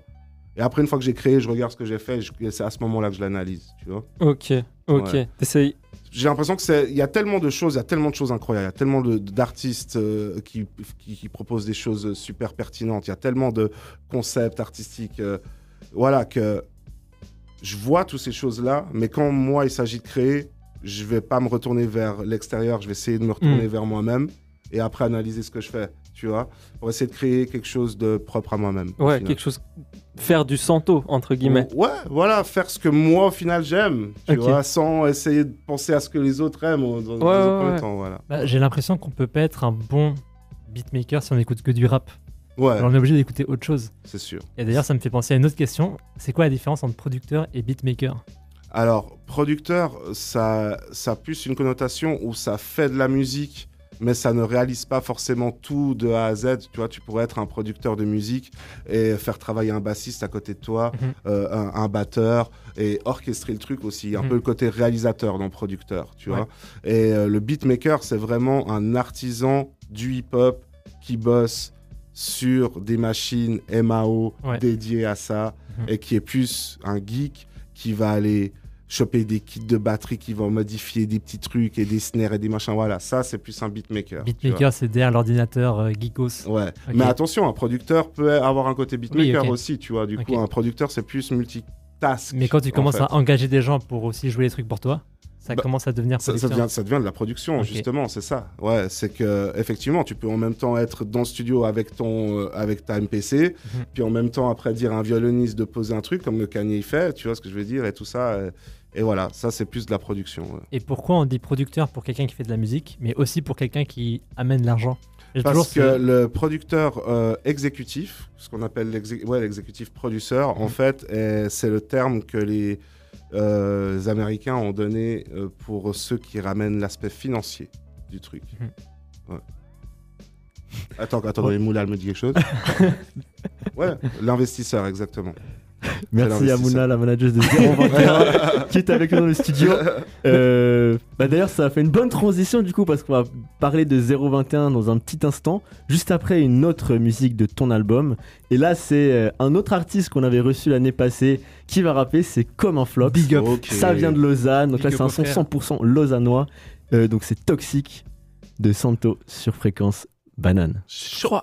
Et après, une fois que j'ai créé, je regarde ce que j'ai fait, c'est à ce moment-là que je l'analyse, tu vois. Ok. Ok. Ouais. T'essayes. J'ai l'impression que c'est, il y a tellement de choses, il y a tellement de choses incroyables, il y a tellement d'artistes euh, qui, qui, qui proposent des choses super pertinentes, il y a tellement de concepts artistiques, euh, voilà que je vois toutes ces choses-là, mais quand moi il s'agit de créer, je vais pas me retourner vers l'extérieur, je vais essayer de me retourner Mm. vers moi-même et après analyser ce que je fais, tu vois, pour essayer de créer quelque chose de propre à moi-même. Ouais, quelque chose. Faire du santo, entre guillemets. Ouais, voilà, faire ce que moi au final j'aime, tu vois, sans essayer de penser à ce que les autres aiment dans, Ouais, un ouais, premier ouais. temps, voilà. Bah, J'ai l'impression qu'on peut pas être un bon beatmaker si on écoute que du rap. Ouais, Alors, on est obligé d'écouter autre chose. c'est sûr. Et d'ailleurs, ça me fait penser à une autre question. C'est quoi la différence entre producteur et beatmaker? Alors, producteur, ça, ça a plus une connotation où ça fait de la musique, mais ça ne réalise pas forcément tout de A à Z. Tu vois, tu pourrais être un producteur de musique et faire travailler un bassiste à côté de toi, Mhm. euh, un, un batteur, et orchestrer le truc aussi. Un Mhm. peu le côté réalisateur dans producteur, tu Ouais. vois. Et euh, le beatmaker, c'est vraiment un artisan du hip-hop qui bosse sur des machines MAO Ouais. dédiées à ça Mhm. et qui est plus un geek qui va aller choper des kits de batterie qui vont modifier des petits trucs et des snares et des machins. Voilà, ça c'est plus un beatmaker. Beatmaker, c'est derrière l'ordinateur euh, geekos. Ouais. Mais attention, un producteur peut avoir un côté beatmaker aussi, tu vois. Du coup, un producteur c'est plus multitask. Mais quand tu en commences fait. à engager des gens pour aussi jouer les trucs pour toi, ça Bah, commence à devenir Ça, ça devient, ça devient de la production, justement, c'est ça. Ouais, c'est que effectivement, tu peux en même temps être dans le studio avec ton, euh, avec ta MPC, Mhm. puis en même temps après dire à un violoniste de poser un truc comme le Kanye fait, tu vois ce que je veux dire, et tout ça. euh, Et, voilà, ça c'est plus de la production. ouais. Et pourquoi on dit producteur pour quelqu'un qui fait de la musique, mais aussi pour quelqu'un qui amène l'argent? Parce que le producteur euh, exécutif, ce qu'on appelle l'exé- ouais, l'exécutif producer, en Mhm. fait, est- c'est le terme que les euh, Américains ont donné euh, pour ceux qui ramènent l'aspect financier du truc. Mhm. Ouais. Attends, attends, les Moulal me dit quelque chose. ouais, l'investisseur, exactement. Merci à. Mouna, la manager de 021, qui est avec nous dans le studio. Euh, bah D'ailleurs, ça a fait une bonne transition du coup, parce qu'on va parler de 021 dans un petit instant, juste après une autre musique de ton album. Et là, c'est euh, un autre artiste qu'on avait reçu l'année passée qui va rapper, c'est Comme un Flox. Big up. Ça vient de Lausanne, donc Big là, c'est un son frère. 100% lausannois. Euh, donc c'est Toxique de Santo sur fréquence banane. Chaud.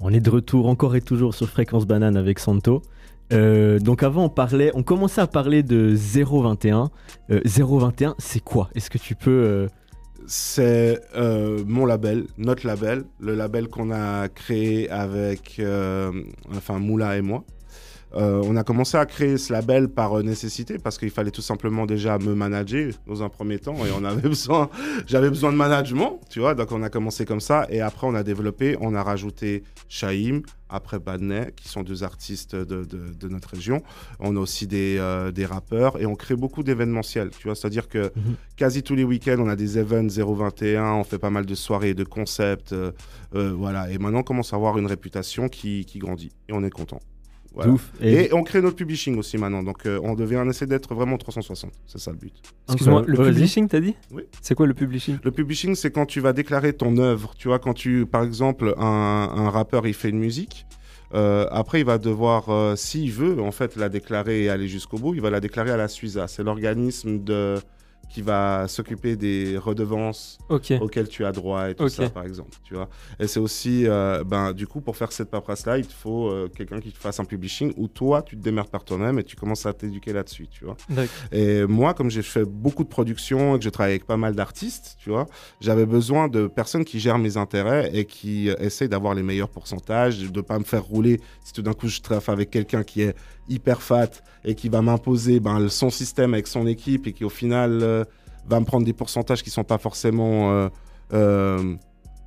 On est de retour encore et toujours sur Fréquence Banane avec Santo. Euh, donc avant on parlait, on commençait à parler de 021. Euh, 021, c'est quoi? Est-ce que tu peux euh, C'est euh, mon label, notre label, le label qu'on a créé avec, euh, enfin Moula et moi. Euh, on a commencé à créer ce label par euh, nécessité parce qu'il fallait tout simplement déjà me manager dans un premier temps et on avait besoin, j'avais besoin de management, tu vois. Donc on a commencé comme ça et après on a développé, on a rajouté Shaim, après Badney, qui sont deux artistes de, de- de notre région. On a aussi des, euh, des rappeurs et on crée beaucoup d'événementiels, tu vois. C'est-à-dire que Mhm. quasi tous les week-ends, on a des events 021, on fait pas mal de soirées, de concepts, euh, euh, voilà. Et maintenant, on commence à avoir une réputation qui, qui grandit et on est content. Voilà. De ouf. Et, Et on crée notre publishing aussi maintenant, donc euh, on devient, on essaie d'être vraiment 360, c'est ça le but. Excuse-moi, le publishing, t'as dit? Oui. C'est quoi le publishing? Le publishing, c'est quand tu vas déclarer ton œuvre. Tu vois, quand tu, par exemple, un, un rappeur, il fait une musique. euh, après, il va devoir, euh, s'il veut, en fait, la déclarer et aller jusqu'au bout, il va la déclarer à la SUISA. C'est l'organisme de qui va s'occuper des redevances auxquelles tu as droit et tout ça, par exemple. Tu vois. Et c'est aussi, euh, ben, du coup, pour faire cette paperasse-là, il te faut euh, quelqu'un qui te fasse un publishing où toi, tu te démerdes par toi-même et tu commences à t'éduquer là-dessus, tu vois. Et moi, comme j'ai fait beaucoup de productions et que je travaille avec pas mal d'artistes, tu vois, j'avais besoin de personnes qui gèrent mes intérêts et qui euh, essayent d'avoir les meilleurs pourcentages, de pas me faire rouler si tout d'un coup je travaille avec quelqu'un qui est hyper fat et qui va m'imposer ben, son système avec son équipe et qui au final euh, va me prendre des pourcentages qui sont pas forcément euh, euh,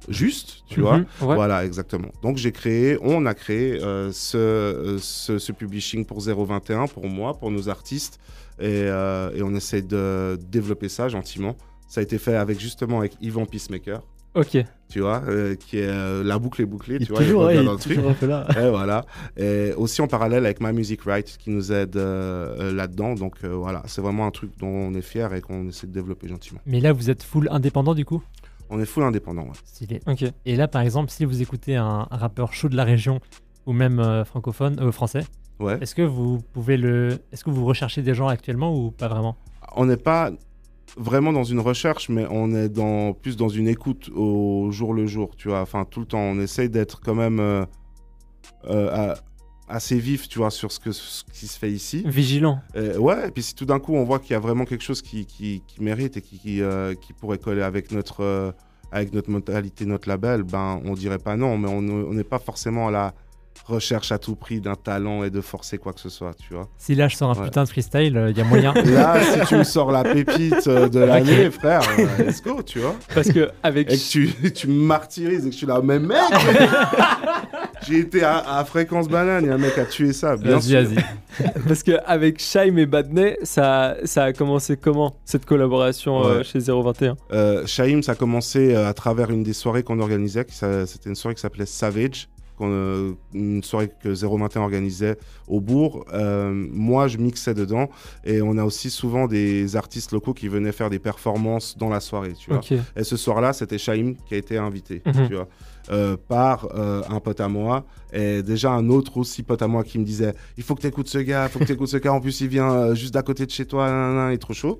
justes, tu vois. Mhm, ouais. Voilà, exactement. Donc j'ai créé, on a créé ce, ce, ce publishing pour 021 pour moi, pour nos artistes, et, et on essaie de développer ça gentiment. Ça a été fait avec justement avec Yvan Peacemaker, Ok. tu vois, euh, qui est euh, la boucle est bouclée, il tu vois, il toujours, revient ouais, il dans est le truc. toujours un peu là. Et voilà. Et aussi en parallèle avec My Music Right qui nous aide euh, là-dedans. Donc voilà, c'est vraiment un truc dont on est fier et qu'on essaie de développer gentiment. Mais là, vous êtes full indépendant du coup? On est full indépendant. Ouais. Stylé. Ok. Et là, par exemple, si vous écoutez un, un rappeur chaud de la région ou même francophone, français, Ouais. est-ce que vous pouvez le, est-ce que vous recherchez des gens actuellement ou pas vraiment? On n'est pas vraiment dans une recherche, mais on est dans, plus dans une écoute au jour le jour, tu vois. Enfin, tout le temps, on essaye d'être quand même euh, euh, assez vif, tu vois, sur ce, que, ce qui se fait ici. Vigilant. Ouais, et puis si tout d'un coup on voit qu'il y a vraiment quelque chose qui, qui, qui mérite et qui, qui, euh, qui pourrait coller avec notre, avec notre mentalité, notre label, ben on dirait pas non, mais on n'est pas forcément à la recherche à tout prix d'un talent et de forcer quoi que ce soit, tu vois. Si là, je sors un Ouais. putain de freestyle, il y a moyen. Là, si tu me sors la pépite euh, de l'année, frère, euh, let's go, tu vois. Parce que avec Et que tu, tu me martyrises et que je suis là, mais mec J'ai été à, à Fréquence Banane et un mec a tué ça, bien Vas-y, sûr. vas-y. parce que avec Shaim et Badney, ça ça a commencé comment cette collaboration euh, Ouais. chez 021 Euh, Shaim, ça a commencé euh, à travers une des soirées qu'on organisait. C'était une soirée qui s'appelait Savage. Qu'on, euh, une soirée que 021 organisait au bourg. Euh, moi, je mixais dedans. Et on a aussi souvent des artistes locaux qui venaient faire des performances dans la soirée. Tu vois. Ok. Et ce soir-là, c'était Shaim qui a été invité, Mhm. tu vois, euh, par euh, un pote à moi et déjà un autre aussi pote à moi qui me disait il faut que tu écoutes ce gars, il faut que tu écoutes ce gars. En plus, il vient euh, juste d'à côté de chez toi, il est trop chaud.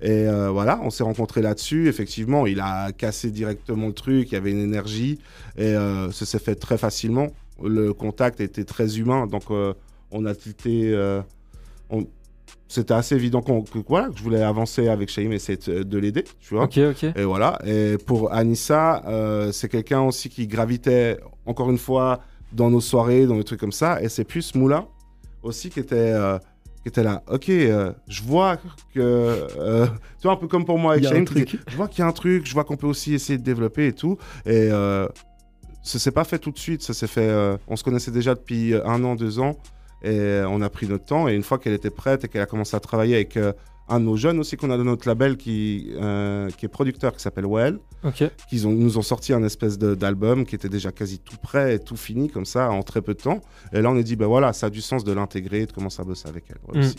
Et voilà, on s'est rencontrés là-dessus. Effectivement, il a cassé directement le truc, il y avait une énergie et ça s'est fait très facilement. Le contact était très humain, donc on a tilté. on- c'était assez évident qu'on- que, voilà, que je voulais avancer avec Shaim et essayer de, de l'aider, tu vois. Ok, ok. Et voilà. Et pour Anissa, euh, c'est quelqu'un aussi qui gravitait, encore une fois, dans nos soirées, dans des trucs comme ça. Et c'est plus Moulin aussi qui était, euh, qui était là. Ok, euh, je vois que. euh, tu vois, un peu comme pour moi avec disait, je vois qu'il y a un truc, je vois qu'on peut aussi essayer de développer et tout. Et euh, ça s'est pas fait tout de suite. Ça s'est fait. euh, on se connaissait déjà depuis euh, un an, deux ans. Et on a pris notre temps. Et une fois qu'elle était prête et qu'elle a commencé à travailler avec euh, un de nos jeunes aussi qu'on a dans notre label qui, euh, qui est producteur, qui s'appelle Well, Ok. qu'ils ont, nous ont sorti un espèce de- d'album qui était déjà quasi tout prêt et tout fini comme ça en très peu de temps. Et là, on a dit, ben voilà, ça a du sens de l'intégrer et de commencer à bosser avec elle. Mm. aussi.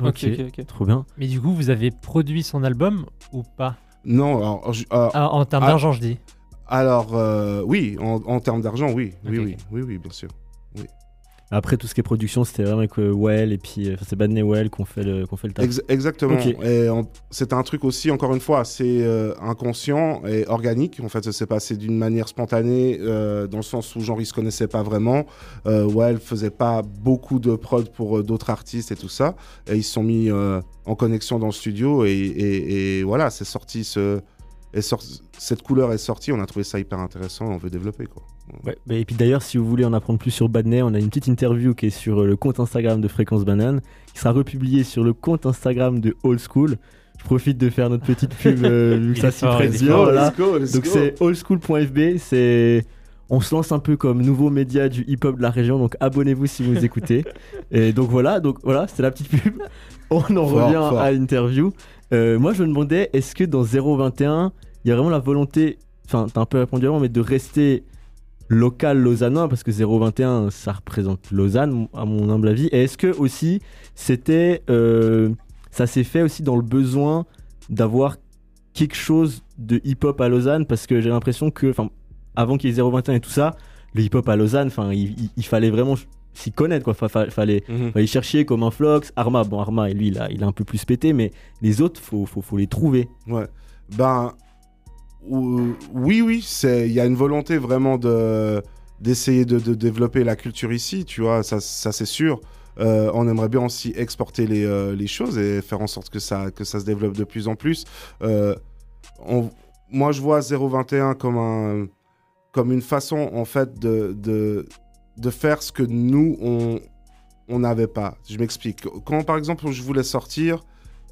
Ok, ok, ok. Trop bien. Mais du coup, vous avez produit son album ou pas? Non, alors, je- euh, Ah, En termes Ah. d'argent, je dis. alors euh, oui, en, en termes d'argent, oui. Oui, oui, oui, bien sûr. Après, tout ce qui est production, c'était vraiment avec euh, Well et puis euh, c'est Badney Well qu'on fait le, qu'on fait le taf. Ex- exactement. Et c'est un truc aussi, encore une fois, assez euh, inconscient et organique. En fait, ça s'est passé d'une manière spontanée, dans le sens où genre ils se connaissaient pas vraiment. Elle faisait pas beaucoup de prod pour d'autres artistes et tout ça. Et ils se sont mis en connexion dans le studio et, et- et voilà, c'est sorti ce. est sorti- cette couleur est sortie, on a trouvé ça hyper intéressant et on veut développer quoi. Ouais, bah, et puis d'ailleurs, si vous voulez en apprendre plus sur Badney, on a une petite interview qui est sur euh, le compte Instagram de Fréquence Banane, qui sera republiée sur le compte Instagram de Old School. Je profite de faire notre petite pub, euh, vu que ça s'y prête bien. voilà. Donc c'est oldschool.fb, c'est on se lance un peu comme nouveau média du hip-hop de la région, donc abonnez-vous si vous écoutez. Et donc voilà, donc voilà, c'était la petite pub. On en Fort, revient fort. à l'interview. Euh, moi je me demandais, est-ce que dans 021, il y a vraiment la volonté, enfin t'as un peu répondu avant, mais de rester local lausannois, parce que 021 ça représente Lausanne à mon humble avis. Et est-ce que aussi c'était, euh, ça s'est fait aussi dans le besoin d'avoir quelque chose de hip-hop à Lausanne? Parce que j'ai l'impression que, enfin, avant qu'il y ait 021 et tout ça, le hip-hop à Lausanne, enfin, il, il- il fallait vraiment s'y connaître, quoi. Fa- fa- fallait, fallait chercher comme un Flox, Arma, bon, Arma, lui, il a, il a un peu plus pété, mais les autres, faut, faut, faut les trouver. Ouais. Ben, oui, oui, il y a une volonté vraiment de d'essayer de, de développer la culture ici, tu vois, ça, ça c'est sûr. Euh, on aimerait bien aussi exporter les, euh, les choses et faire en sorte que ça, que ça se développe de plus en plus. Euh, moi, je vois 021 comme, un, comme une façon, en fait, de, de, de faire ce que nous, on n'avait pas. Je m'explique. Quand, par exemple, je voulais sortir,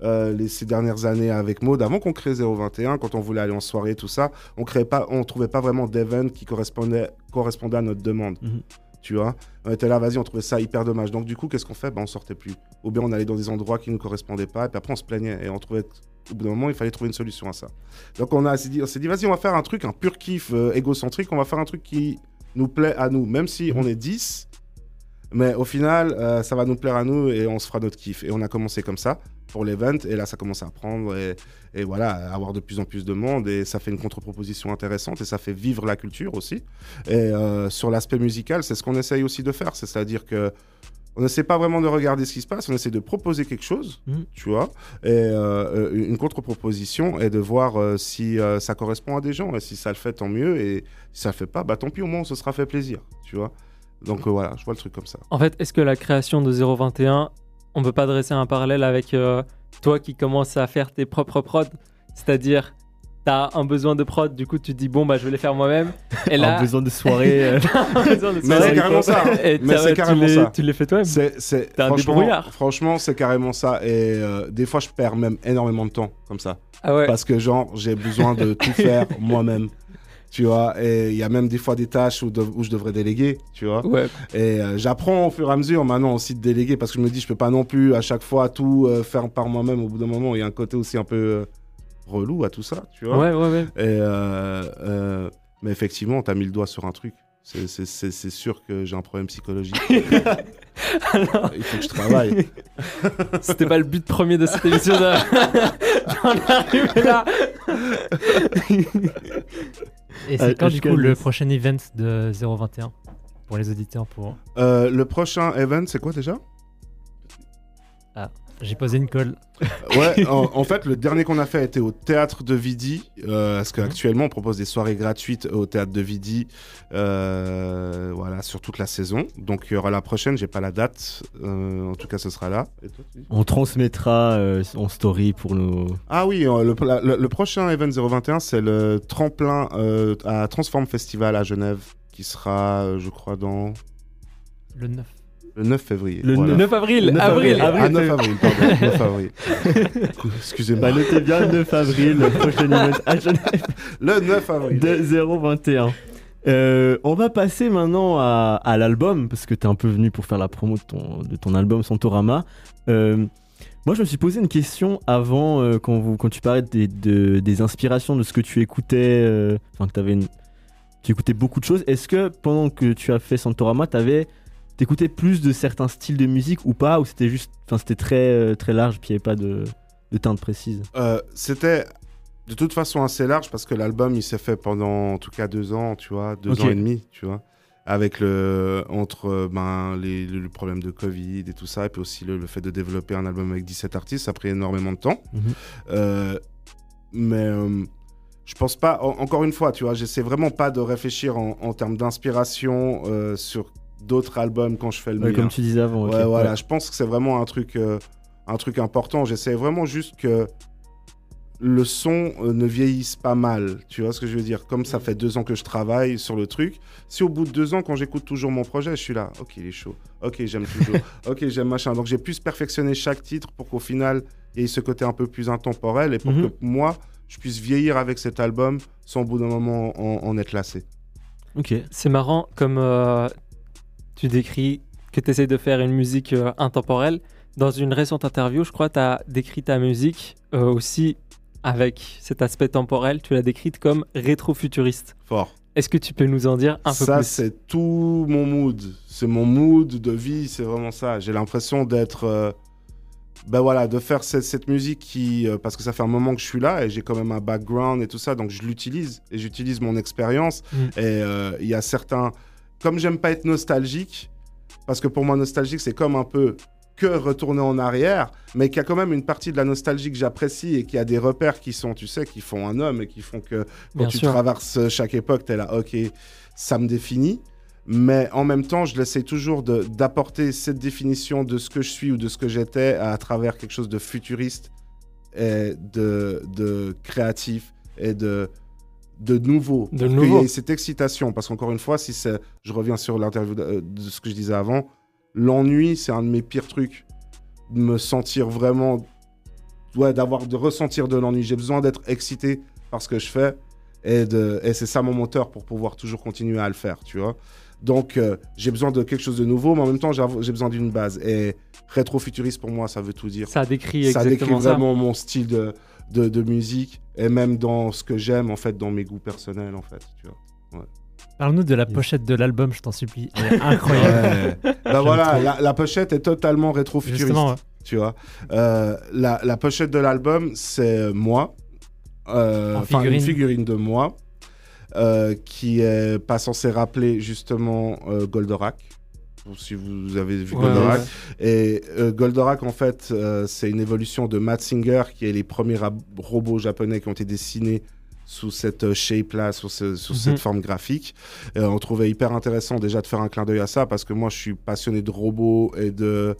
euh, les, ces dernières années avec Maud, avant qu'on crée 021, quand on voulait aller en soirée, tout ça, on créait pas, on trouvait pas vraiment d'event qui correspondait, correspondait à notre demande. Mhm. Tu vois? On était là, vas-y, on trouvait ça hyper dommage. Donc, du coup, qu'est-ce qu'on fait? Ben, On sortait plus. Ou bien on allait dans des endroits qui ne nous correspondaient pas, et puis après, on se plaignait. Et on trouvait, au bout d'un moment, il fallait trouver une solution à ça. Donc, on, a, s'est dit, on s'est dit, vas-y, on va faire un truc, un pur kiff euh, égocentrique, on va faire un truc qui nous plaît à nous, même si on est 10. Mais au final, euh, ça va nous plaire à nous et on se fera notre kiff. Et on a commencé comme ça pour l'event. Et là, ça commence à prendre et, et voilà, avoir de plus en plus de monde. Et ça fait une contre-proposition intéressante et ça fait vivre la culture aussi. Et euh, sur l'aspect musical, c'est ce qu'on essaye aussi de faire. C'est-à-dire que on n'essaie pas vraiment de regarder ce qui se passe, on essaie de proposer quelque chose, Mhm. tu vois, et euh, euh, une contre-proposition et de voir euh, si euh, ça correspond à des gens. Et si ça le fait, tant mieux. Et si ça le fait pas, bah tant pis, au moins on se sera fait plaisir, tu vois. Donc euh, voilà, je vois le truc comme ça. En fait, est-ce que la création de 021, on peut pas dresser un parallèle avec euh, toi qui commences à faire tes propres prods C'est-à-dire, t'as un besoin de prod, du coup tu te dis bon bah je vais les faire moi-même. Et là, Un besoin de soirée. euh, un besoin de Mais soirée. c'est carrément ça. hein. Et Mais c'est tu carrément les- ça. Tu les fais toi-même. C'est, un franchement, débrouillard. franchement, c'est carrément ça. Et euh, des fois, je perds même énormément de temps comme ça. Ah ouais. Parce que, genre, j'ai besoin de tout faire moi-même. Tu vois, et il y a même des fois des tâches où, de- où je devrais déléguer, tu vois. Ouais. Et euh, j'apprends au fur et à mesure maintenant aussi de déléguer parce que je me dis, je peux pas non plus à chaque fois tout euh, faire par moi-même. Au bout d'un moment, il y a un côté aussi un peu euh, relou à tout ça, tu vois. Ouais, ouais, ouais. Et mais effectivement, t'as mis le doigt sur un truc. C'est- sûr que j'ai un problème psychologique. Alors, Il faut que je travaille. c'était pas le but premier de cette émission. De... J'en arrive là. Et c'est Euh, quand du coup le prochain event de 021 pour les auditeurs pour Euh, le prochain event, c'est quoi déjà? J'ai posé une colle Ouais, en, en fait, le dernier qu'on a fait était au théâtre de Vidi. euh, parce Mhm. qu'actuellement, on propose des soirées gratuites au théâtre de Vidi. euh, voilà, sur toute la saison. Donc, il y aura la prochaine, j'ai pas la date. euh, en tout cas, ce sera là. Et toi, tu dis on transmettra euh, en story pour nos. Ah oui, euh, le, la- le- le prochain event 021, c'est le tremplin euh, à Transform Festival à Genève, qui sera, euh, je crois, dans le 9. Le 9 février. Le Voilà. 9 avril. Le 9 avril. avril. Ah, 9 avril, pardon. 9 avril. Excusez-moi. Bah, notez bien le 9 avril, le prochain event à Genève Le 9 avril. de 021. Euh, on va passer maintenant à, à l'album, parce que tu es un peu venu pour faire la promo de ton, de ton album Santorama. Euh, moi, je me suis posé une question avant, euh, quand, vous, quand tu parlais des, de- des inspirations de ce que tu écoutais, euh, enfin, que t'avais une- tu écoutais beaucoup de choses. Est-ce que pendant que tu as fait Santorama, t'avais t'écoutais plus de certains styles de musique ou pas, ou c'était juste, enfin, c'était très, euh, très large, puis il n'y avait pas de, de teinte précise? Euh, C'était de toute façon assez large parce que l'album il s'est fait pendant en tout cas deux ans, tu vois, deux ans et demi, tu vois, avec le entre euh, ben les, le, problème de Covid et tout ça, et puis aussi le, le fait de développer un album avec 17 artistes, ça a pris énormément de temps. Mhm. Euh, mais euh, je pense pas. en- encore une fois, tu vois, j'essaie vraiment pas de réfléchir en, en termes d'inspiration euh, sur d'autres albums quand je fais le Ouais, mien. Comme tu disais avant. Ouais, voilà, Ouais. je pense que c'est vraiment un truc, euh, un truc important. J'essaie vraiment juste que le son euh, ne vieillisse pas mal. Tu vois ce que je veux dire? Comme ça fait deux ans que je travaille sur le truc, si au bout de deux ans, quand j'écoute toujours mon projet, je suis là, ok, il est chaud, ok, j'aime toujours, ok, j'aime machin. Donc j'ai pu perfectionner chaque titre pour qu'au final, il y ait ce côté un peu plus intemporel et pour Mhm. que moi, je puisse vieillir avec cet album sans au bout d'un moment en, en être lassé. Ok. C'est marrant comme euh, tu décris que tu essayes de faire une musique euh, intemporelle. Dans une récente interview, je crois, tu as décrit ta musique euh, aussi avec cet aspect temporel. Tu l'as décrite comme rétro-futuriste. Fort. Est-ce que tu peux nous en dire un peu ça, plus? c'est tout mon mood. C'est mon mood de vie, c'est vraiment ça. J'ai l'impression d'être. euh, ben voilà, de faire cette, cette musique qui. euh, parce que ça fait un moment que je suis là et j'ai quand même un background et tout ça, donc je l'utilise et j'utilise mon expérience. Mm. Et euh, il y a certains. Comme j'aime pas être nostalgique, parce que pour moi, nostalgique, c'est comme un peu que retourner en arrière, mais qu'il y a quand même une partie de la nostalgie que j'apprécie et qu'il y a des repères qui sont, tu sais, qui font un homme et qui font que quand Bien tu sûr. traverses chaque époque, tu es là, ok, ça me définit. Mais en même temps, je l'essaie toujours d'apporter cette définition de ce que je suis ou de ce que j'étais à travers quelque chose de futuriste et de, de créatif et de, de nouveau. De y nouveau. ait cette excitation. Parce qu'encore une fois, si c'est, je reviens sur l'interview de, euh, de ce que je disais avant, l'ennui, c'est un de mes pires trucs. De me sentir vraiment. Ouais, d'avoir, de ressentir de l'ennui. J'ai besoin d'être excité par ce que je fais. Et, de, et c'est ça mon moteur pour pouvoir toujours continuer à le faire, tu vois. Donc, euh, j'ai besoin de quelque chose de nouveau, mais en même temps, j'ai besoin d'une base. Et rétro-futuriste, pour moi, ça veut tout dire. Ça décrit Ça décrit ça. vraiment mon style de, de, de musique et même dans ce que j'aime, en fait, dans mes goûts personnels, en fait, tu vois. Parle-nous de la pochette de l'album, je t'en supplie. Elle est incroyable. bah J'aime voilà, la, la pochette est totalement rétro-futuriste. Justement, ouais. tu vois. Euh, la, la pochette de l'album, c'est moi, euh, En enfin une figurine. de moi, euh, qui est pas censée rappeler justement euh, Goldorak. Si vous avez vu Ouais, Goldorak. ouais. Et euh, Goldorak, en fait, euh, c'est une évolution de Mazinger, qui est les premiers robots japonais qui ont été dessinés sous cette euh, shape-là, sous, ce- sous Mhm. cette forme graphique. Euh, on trouvait hyper intéressant déjà de faire un clin d'œil à ça, parce que moi, je suis passionné de robots et de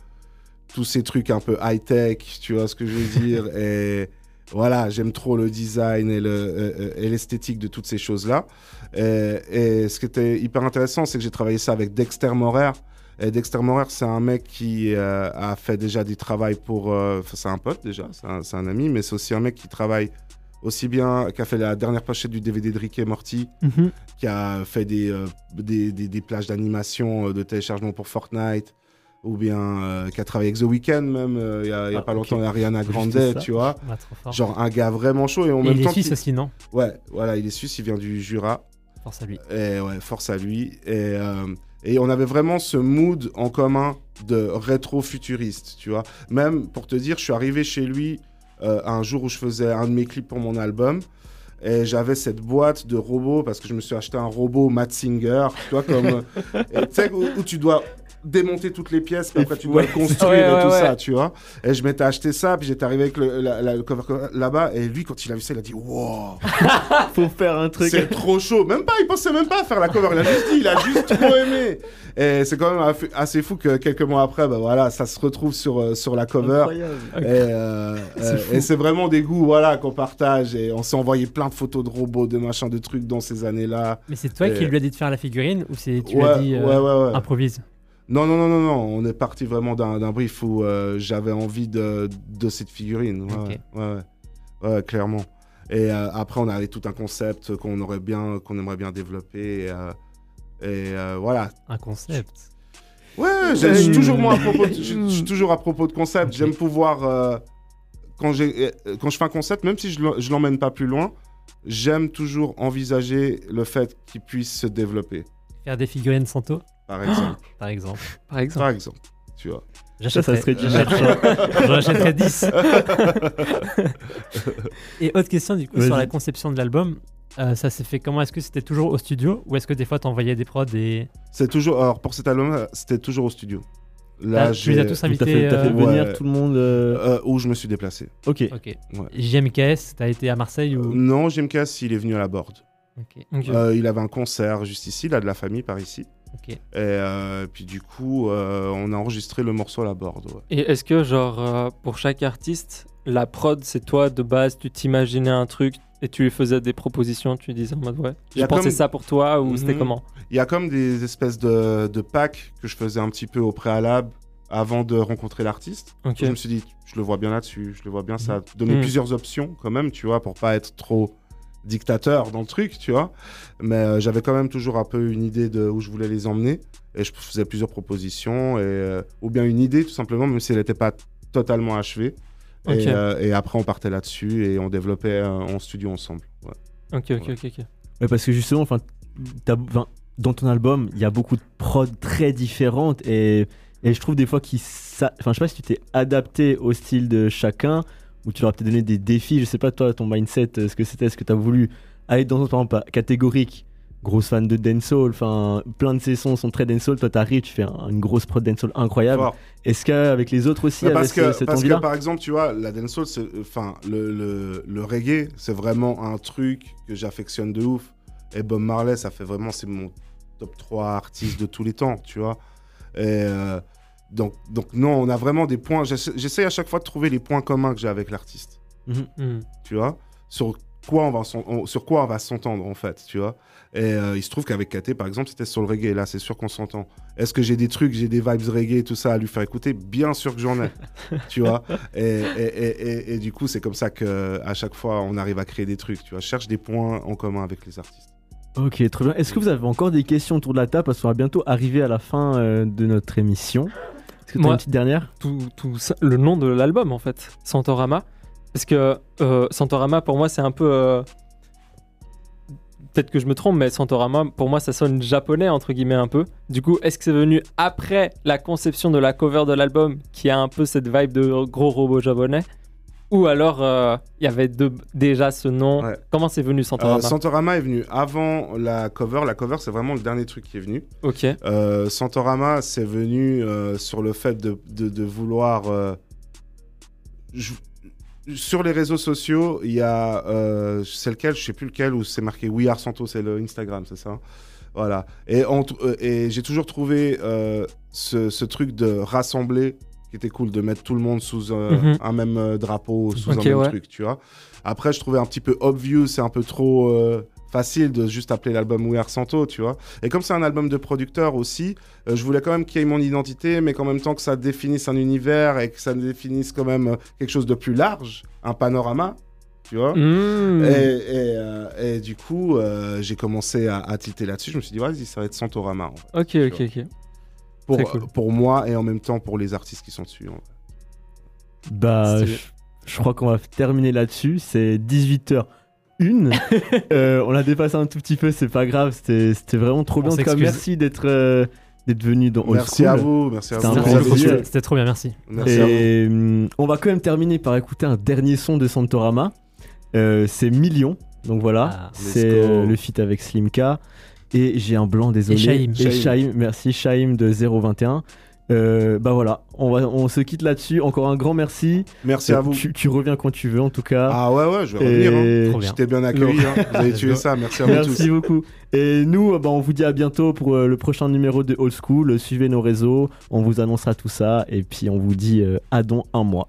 tous ces trucs un peu high-tech, tu vois ce que je veux dire Et voilà, j'aime trop le design et le- euh, et l'esthétique de toutes ces choses-là. Et, et ce qui était hyper intéressant, c'est que j'ai travaillé ça avec Dexter Morer. Et Dexter Morer, c'est un mec qui euh, a fait déjà du travail pour... euh, c'est un pote déjà, c'est un, ami, mais c'est aussi un mec qui travaille aussi bien, qui a fait la dernière pochette du DVD de Rick et Morty, Mhm. qui a fait des, euh, des, des, des plages d'animation, de téléchargement pour Fortnite, ou bien qui a travaillé avec The Weeknd même, il y a, il y a Ah, pas ok. longtemps, Ariana Grande, tu vois. Ah. Genre un gars vraiment chaud et en Et même il est suisse aussi, non? Ouais, voilà, il est suisse, il vient du Jura. Force à lui. Et ouais, force à lui. Et, et on avait vraiment ce mood en commun de rétro-futuriste, tu vois. Même pour te dire, je suis arrivé chez lui euh, un jour où je faisais un de mes clips pour mon album. Et j'avais cette boîte de robots parce que je me suis acheté un robot Matzinger, tu vois, comme. tu sais, où, où tu dois démonter toutes les pièces, puis après tu dois Ouais. le construire Ouais, et tout ouais. ça, tu vois. Et je m'étais acheté ça, puis j'étais arrivé avec le, la- la- le cover là-bas, et lui, quand il a vu ça, il a dit Wow! Faut faire un truc. C'est trop chaud. Même pas, il pensait même pas à faire la cover. Il a juste dit, il a juste trop aimé. Et c'est quand même assez fou que quelques mois après, bah voilà, ça se retrouve sur, euh, sur la cover. Incroyable. Et, euh, euh, et c'est vraiment des goûts voilà, qu'on partage. Et on s'est envoyé plein de photos de robots, de machins, de trucs dans ces années-là. Mais c'est toi qui Et- lui as dit de faire la figurine ou c'est tu as dit ouais, euh, ouais, ouais. improvise? Non, non, non, non, non. On est parti vraiment d'un brief où euh, j'avais envie de, de cette figurine. Ouais, Ok. ouais, ouais, ouais. Ouais, clairement. Et euh, après, on avait tout un concept qu'on aurait bien, qu'on aimerait bien développer. Et, euh, et, voilà. Un concept. Ouais, je suis toujours moi à propos. De, je, je suis toujours à propos de concept. J'aime pouvoir quand j'ai quand je fais un concept, même si je l'emmène pas plus loin, j'aime toujours envisager le fait qu'il puisse se développer. Faire des figurines Santo, Par exemple. par exemple. Par exemple. par exemple. Tu vois. J'achèterais j'en achèterais 10. Et autre question du coup sur la conception de l'album. euh, ça s'est fait comment? Est-ce que c'était toujours au studio ou est-ce que des fois t'envoyais des prods et C'est toujours. Alors pour cet album, c'était toujours au studio. Ah, Là, tu les as j'ai- tous Donc, T'as invités fait, fait euh, venir ouais. tout le monde. euh, euh, où je me suis déplacé. Ok. Ok. Ouais. JMKS, t'as été à Marseille ou? Non, JMKS, il est venu à la. Euh, il avait un concert juste ici, là, de la famille par ici. Et euh, puis du coup, euh, on a enregistré le morceau à la board. ouais. Et est-ce que, genre, euh, pour chaque artiste, la prod, c'est toi de base, tu t'imaginais un truc et tu lui faisais des propositions, tu disais en mode ouais, a pensé comme- ça pour toi ou c'était Mhm. comment? Il y a comme des espèces de, de packs que je faisais un petit peu au préalable avant de rencontrer l'artiste. Ok. Je me suis dit, je le vois bien là-dessus, je le vois bien ça. Donner Mm. plusieurs options quand même, tu vois, pour pas être trop dictateur dans le truc, tu vois. Mais euh, j'avais quand même toujours un peu une idée de où je voulais les emmener. Et je faisais plusieurs propositions, et, euh, ou bien une idée tout simplement, même si elle n'était pas totalement achevée. Et, euh, et après, on partait là-dessus et on développait euh, en studio ensemble. Ouais. Ok, ok, ok, ok. Ouais, parce que justement, enfin, dans ton album, il y a beaucoup de prods très différentes et, et je trouve des fois qu'ils. Enfin, je sais pas si tu t'es adapté au style de chacun ou tu leur as peut-être donné des défis. Je sais pas, toi, ton mindset, euh, ce que c'était, est-ce que tu as voulu aller dans, par exemple, catégorique Grosse fan de dancehall, enfin, plein de ces sons sont très dancehall. Toi, t'arrives, tu fais un- une grosse prod dancehall incroyable. Est-ce qu'avec les autres aussi, parce que, cette parce que par exemple, tu vois, la dancehall, enfin, le, le, le reggae, c'est vraiment un truc que j'affectionne de ouf. Et Bob Marley, ça fait vraiment, c'est mon top 3 artiste de tous les temps, tu vois. Et euh, donc, donc, non, on a vraiment des points. J'essa- J'essaie à chaque fois de trouver les points communs que j'ai avec l'artiste, Hmm. tu vois? Sur quoi on va, on- sur quoi on va s'entendre, en fait, tu vois? Et euh, il se trouve qu'avec KT, par exemple, c'était sur le reggae. Là, c'est sûr qu'on s'entend. Est-ce que j'ai des trucs, j'ai des vibes reggae et tout ça à lui faire écouter? Bien sûr que j'en ai, tu vois? Et, et, et, et- et du coup, c'est comme ça que à chaque fois, on arrive à créer des trucs, tu vois? Je cherche des points en commun avec les artistes. Ok, très bien. Est-ce que vous avez encore des questions autour de la table? Parce qu'on va bientôt arriver à la fin euh, de notre émission. Est-ce que tu as Moi- une petite dernière? Tout, tout ça- le nom de l'album en fait, Santorama. Parce que euh, Santorama pour moi c'est un peu. euh, Peut-être que je me trompe, mais Santorama pour moi ça sonne japonais entre guillemets un peu. Du coup, est-ce que c'est venu après la conception de la cover de l'album qui a un peu cette vibe de gros robot japonais? Ou alors euh, il y avait de- déjà ce nom Ouais. Comment c'est venu Santorama Euh, Santorama est venu avant la cover. La cover, c'est vraiment le dernier truc qui est venu. Ok. Euh, Santorama, c'est venu euh, sur le fait de, de- de vouloir. euh, je- sur les réseaux sociaux, il y a. euh, c'est lequel? Je sais plus lequel, où c'est marqué We Are Santo, c'est le Instagram, c'est ça? Voilà. Et, euh, j'ai toujours trouvé euh, ce, ce truc de rassembler qui était cool, de mettre tout le monde sous euh, Mhm. un même euh, drapeau, sous un même ouais. truc, tu vois. Après, je trouvais un petit peu obvious, c'est un peu trop euh, facile de juste appeler l'album We Are Santo, tu vois. Et comme c'est un album de producteur aussi, je voulais quand même qu'il y ait mon identité, mais qu'en même temps que ça définisse un univers et que ça définisse quand même quelque chose de plus large, un panorama, tu vois. Hmm. Et, et, euh, et du coup, euh, j'ai commencé à, à tilter là-dessus. Je me suis dit, vas-y, ça va être Santorama. en fait. Ok, ok, ok. Pour, Très cool. pour moi et en même temps pour les artistes qui sont dessus. en fait. Bah, je, je crois qu'on va terminer là-dessus. C'est 18h01. Euh, on a dépassé un tout petit peu, c'est pas grave. C'était c'était vraiment trop On bien. En tout cas, merci d'être euh, d'être venu dans Old Merci School. à vous, merci à C'était vous. C'était c'était trop bien, merci. Merci à vous. Et hum, on va quand même terminer par écouter un dernier son de Santorama. Euh, c'est Million. Donc voilà, Ah, c'est euh, le feat avec Slimka. Et j'ai un blanc, désolé. Shaim. Et Shaim. Shaim, merci Shaim de 021. Euh, bah voilà, on, va, on se quitte là-dessus. Encore un grand merci. Merci à vous. Tu, tu reviens quand tu veux en tout cas. Ah ouais, ouais, je vais revenir. hein. Bien. J'étais bien accueilli. hein. Vous avez tué ça. Merci à vous tous. Merci beaucoup. Et nous, euh, bah, on vous dit à bientôt pour euh, le prochain numéro de Old School. Suivez nos réseaux, on vous annoncera tout ça. Et puis on vous dit euh, à dans un mois.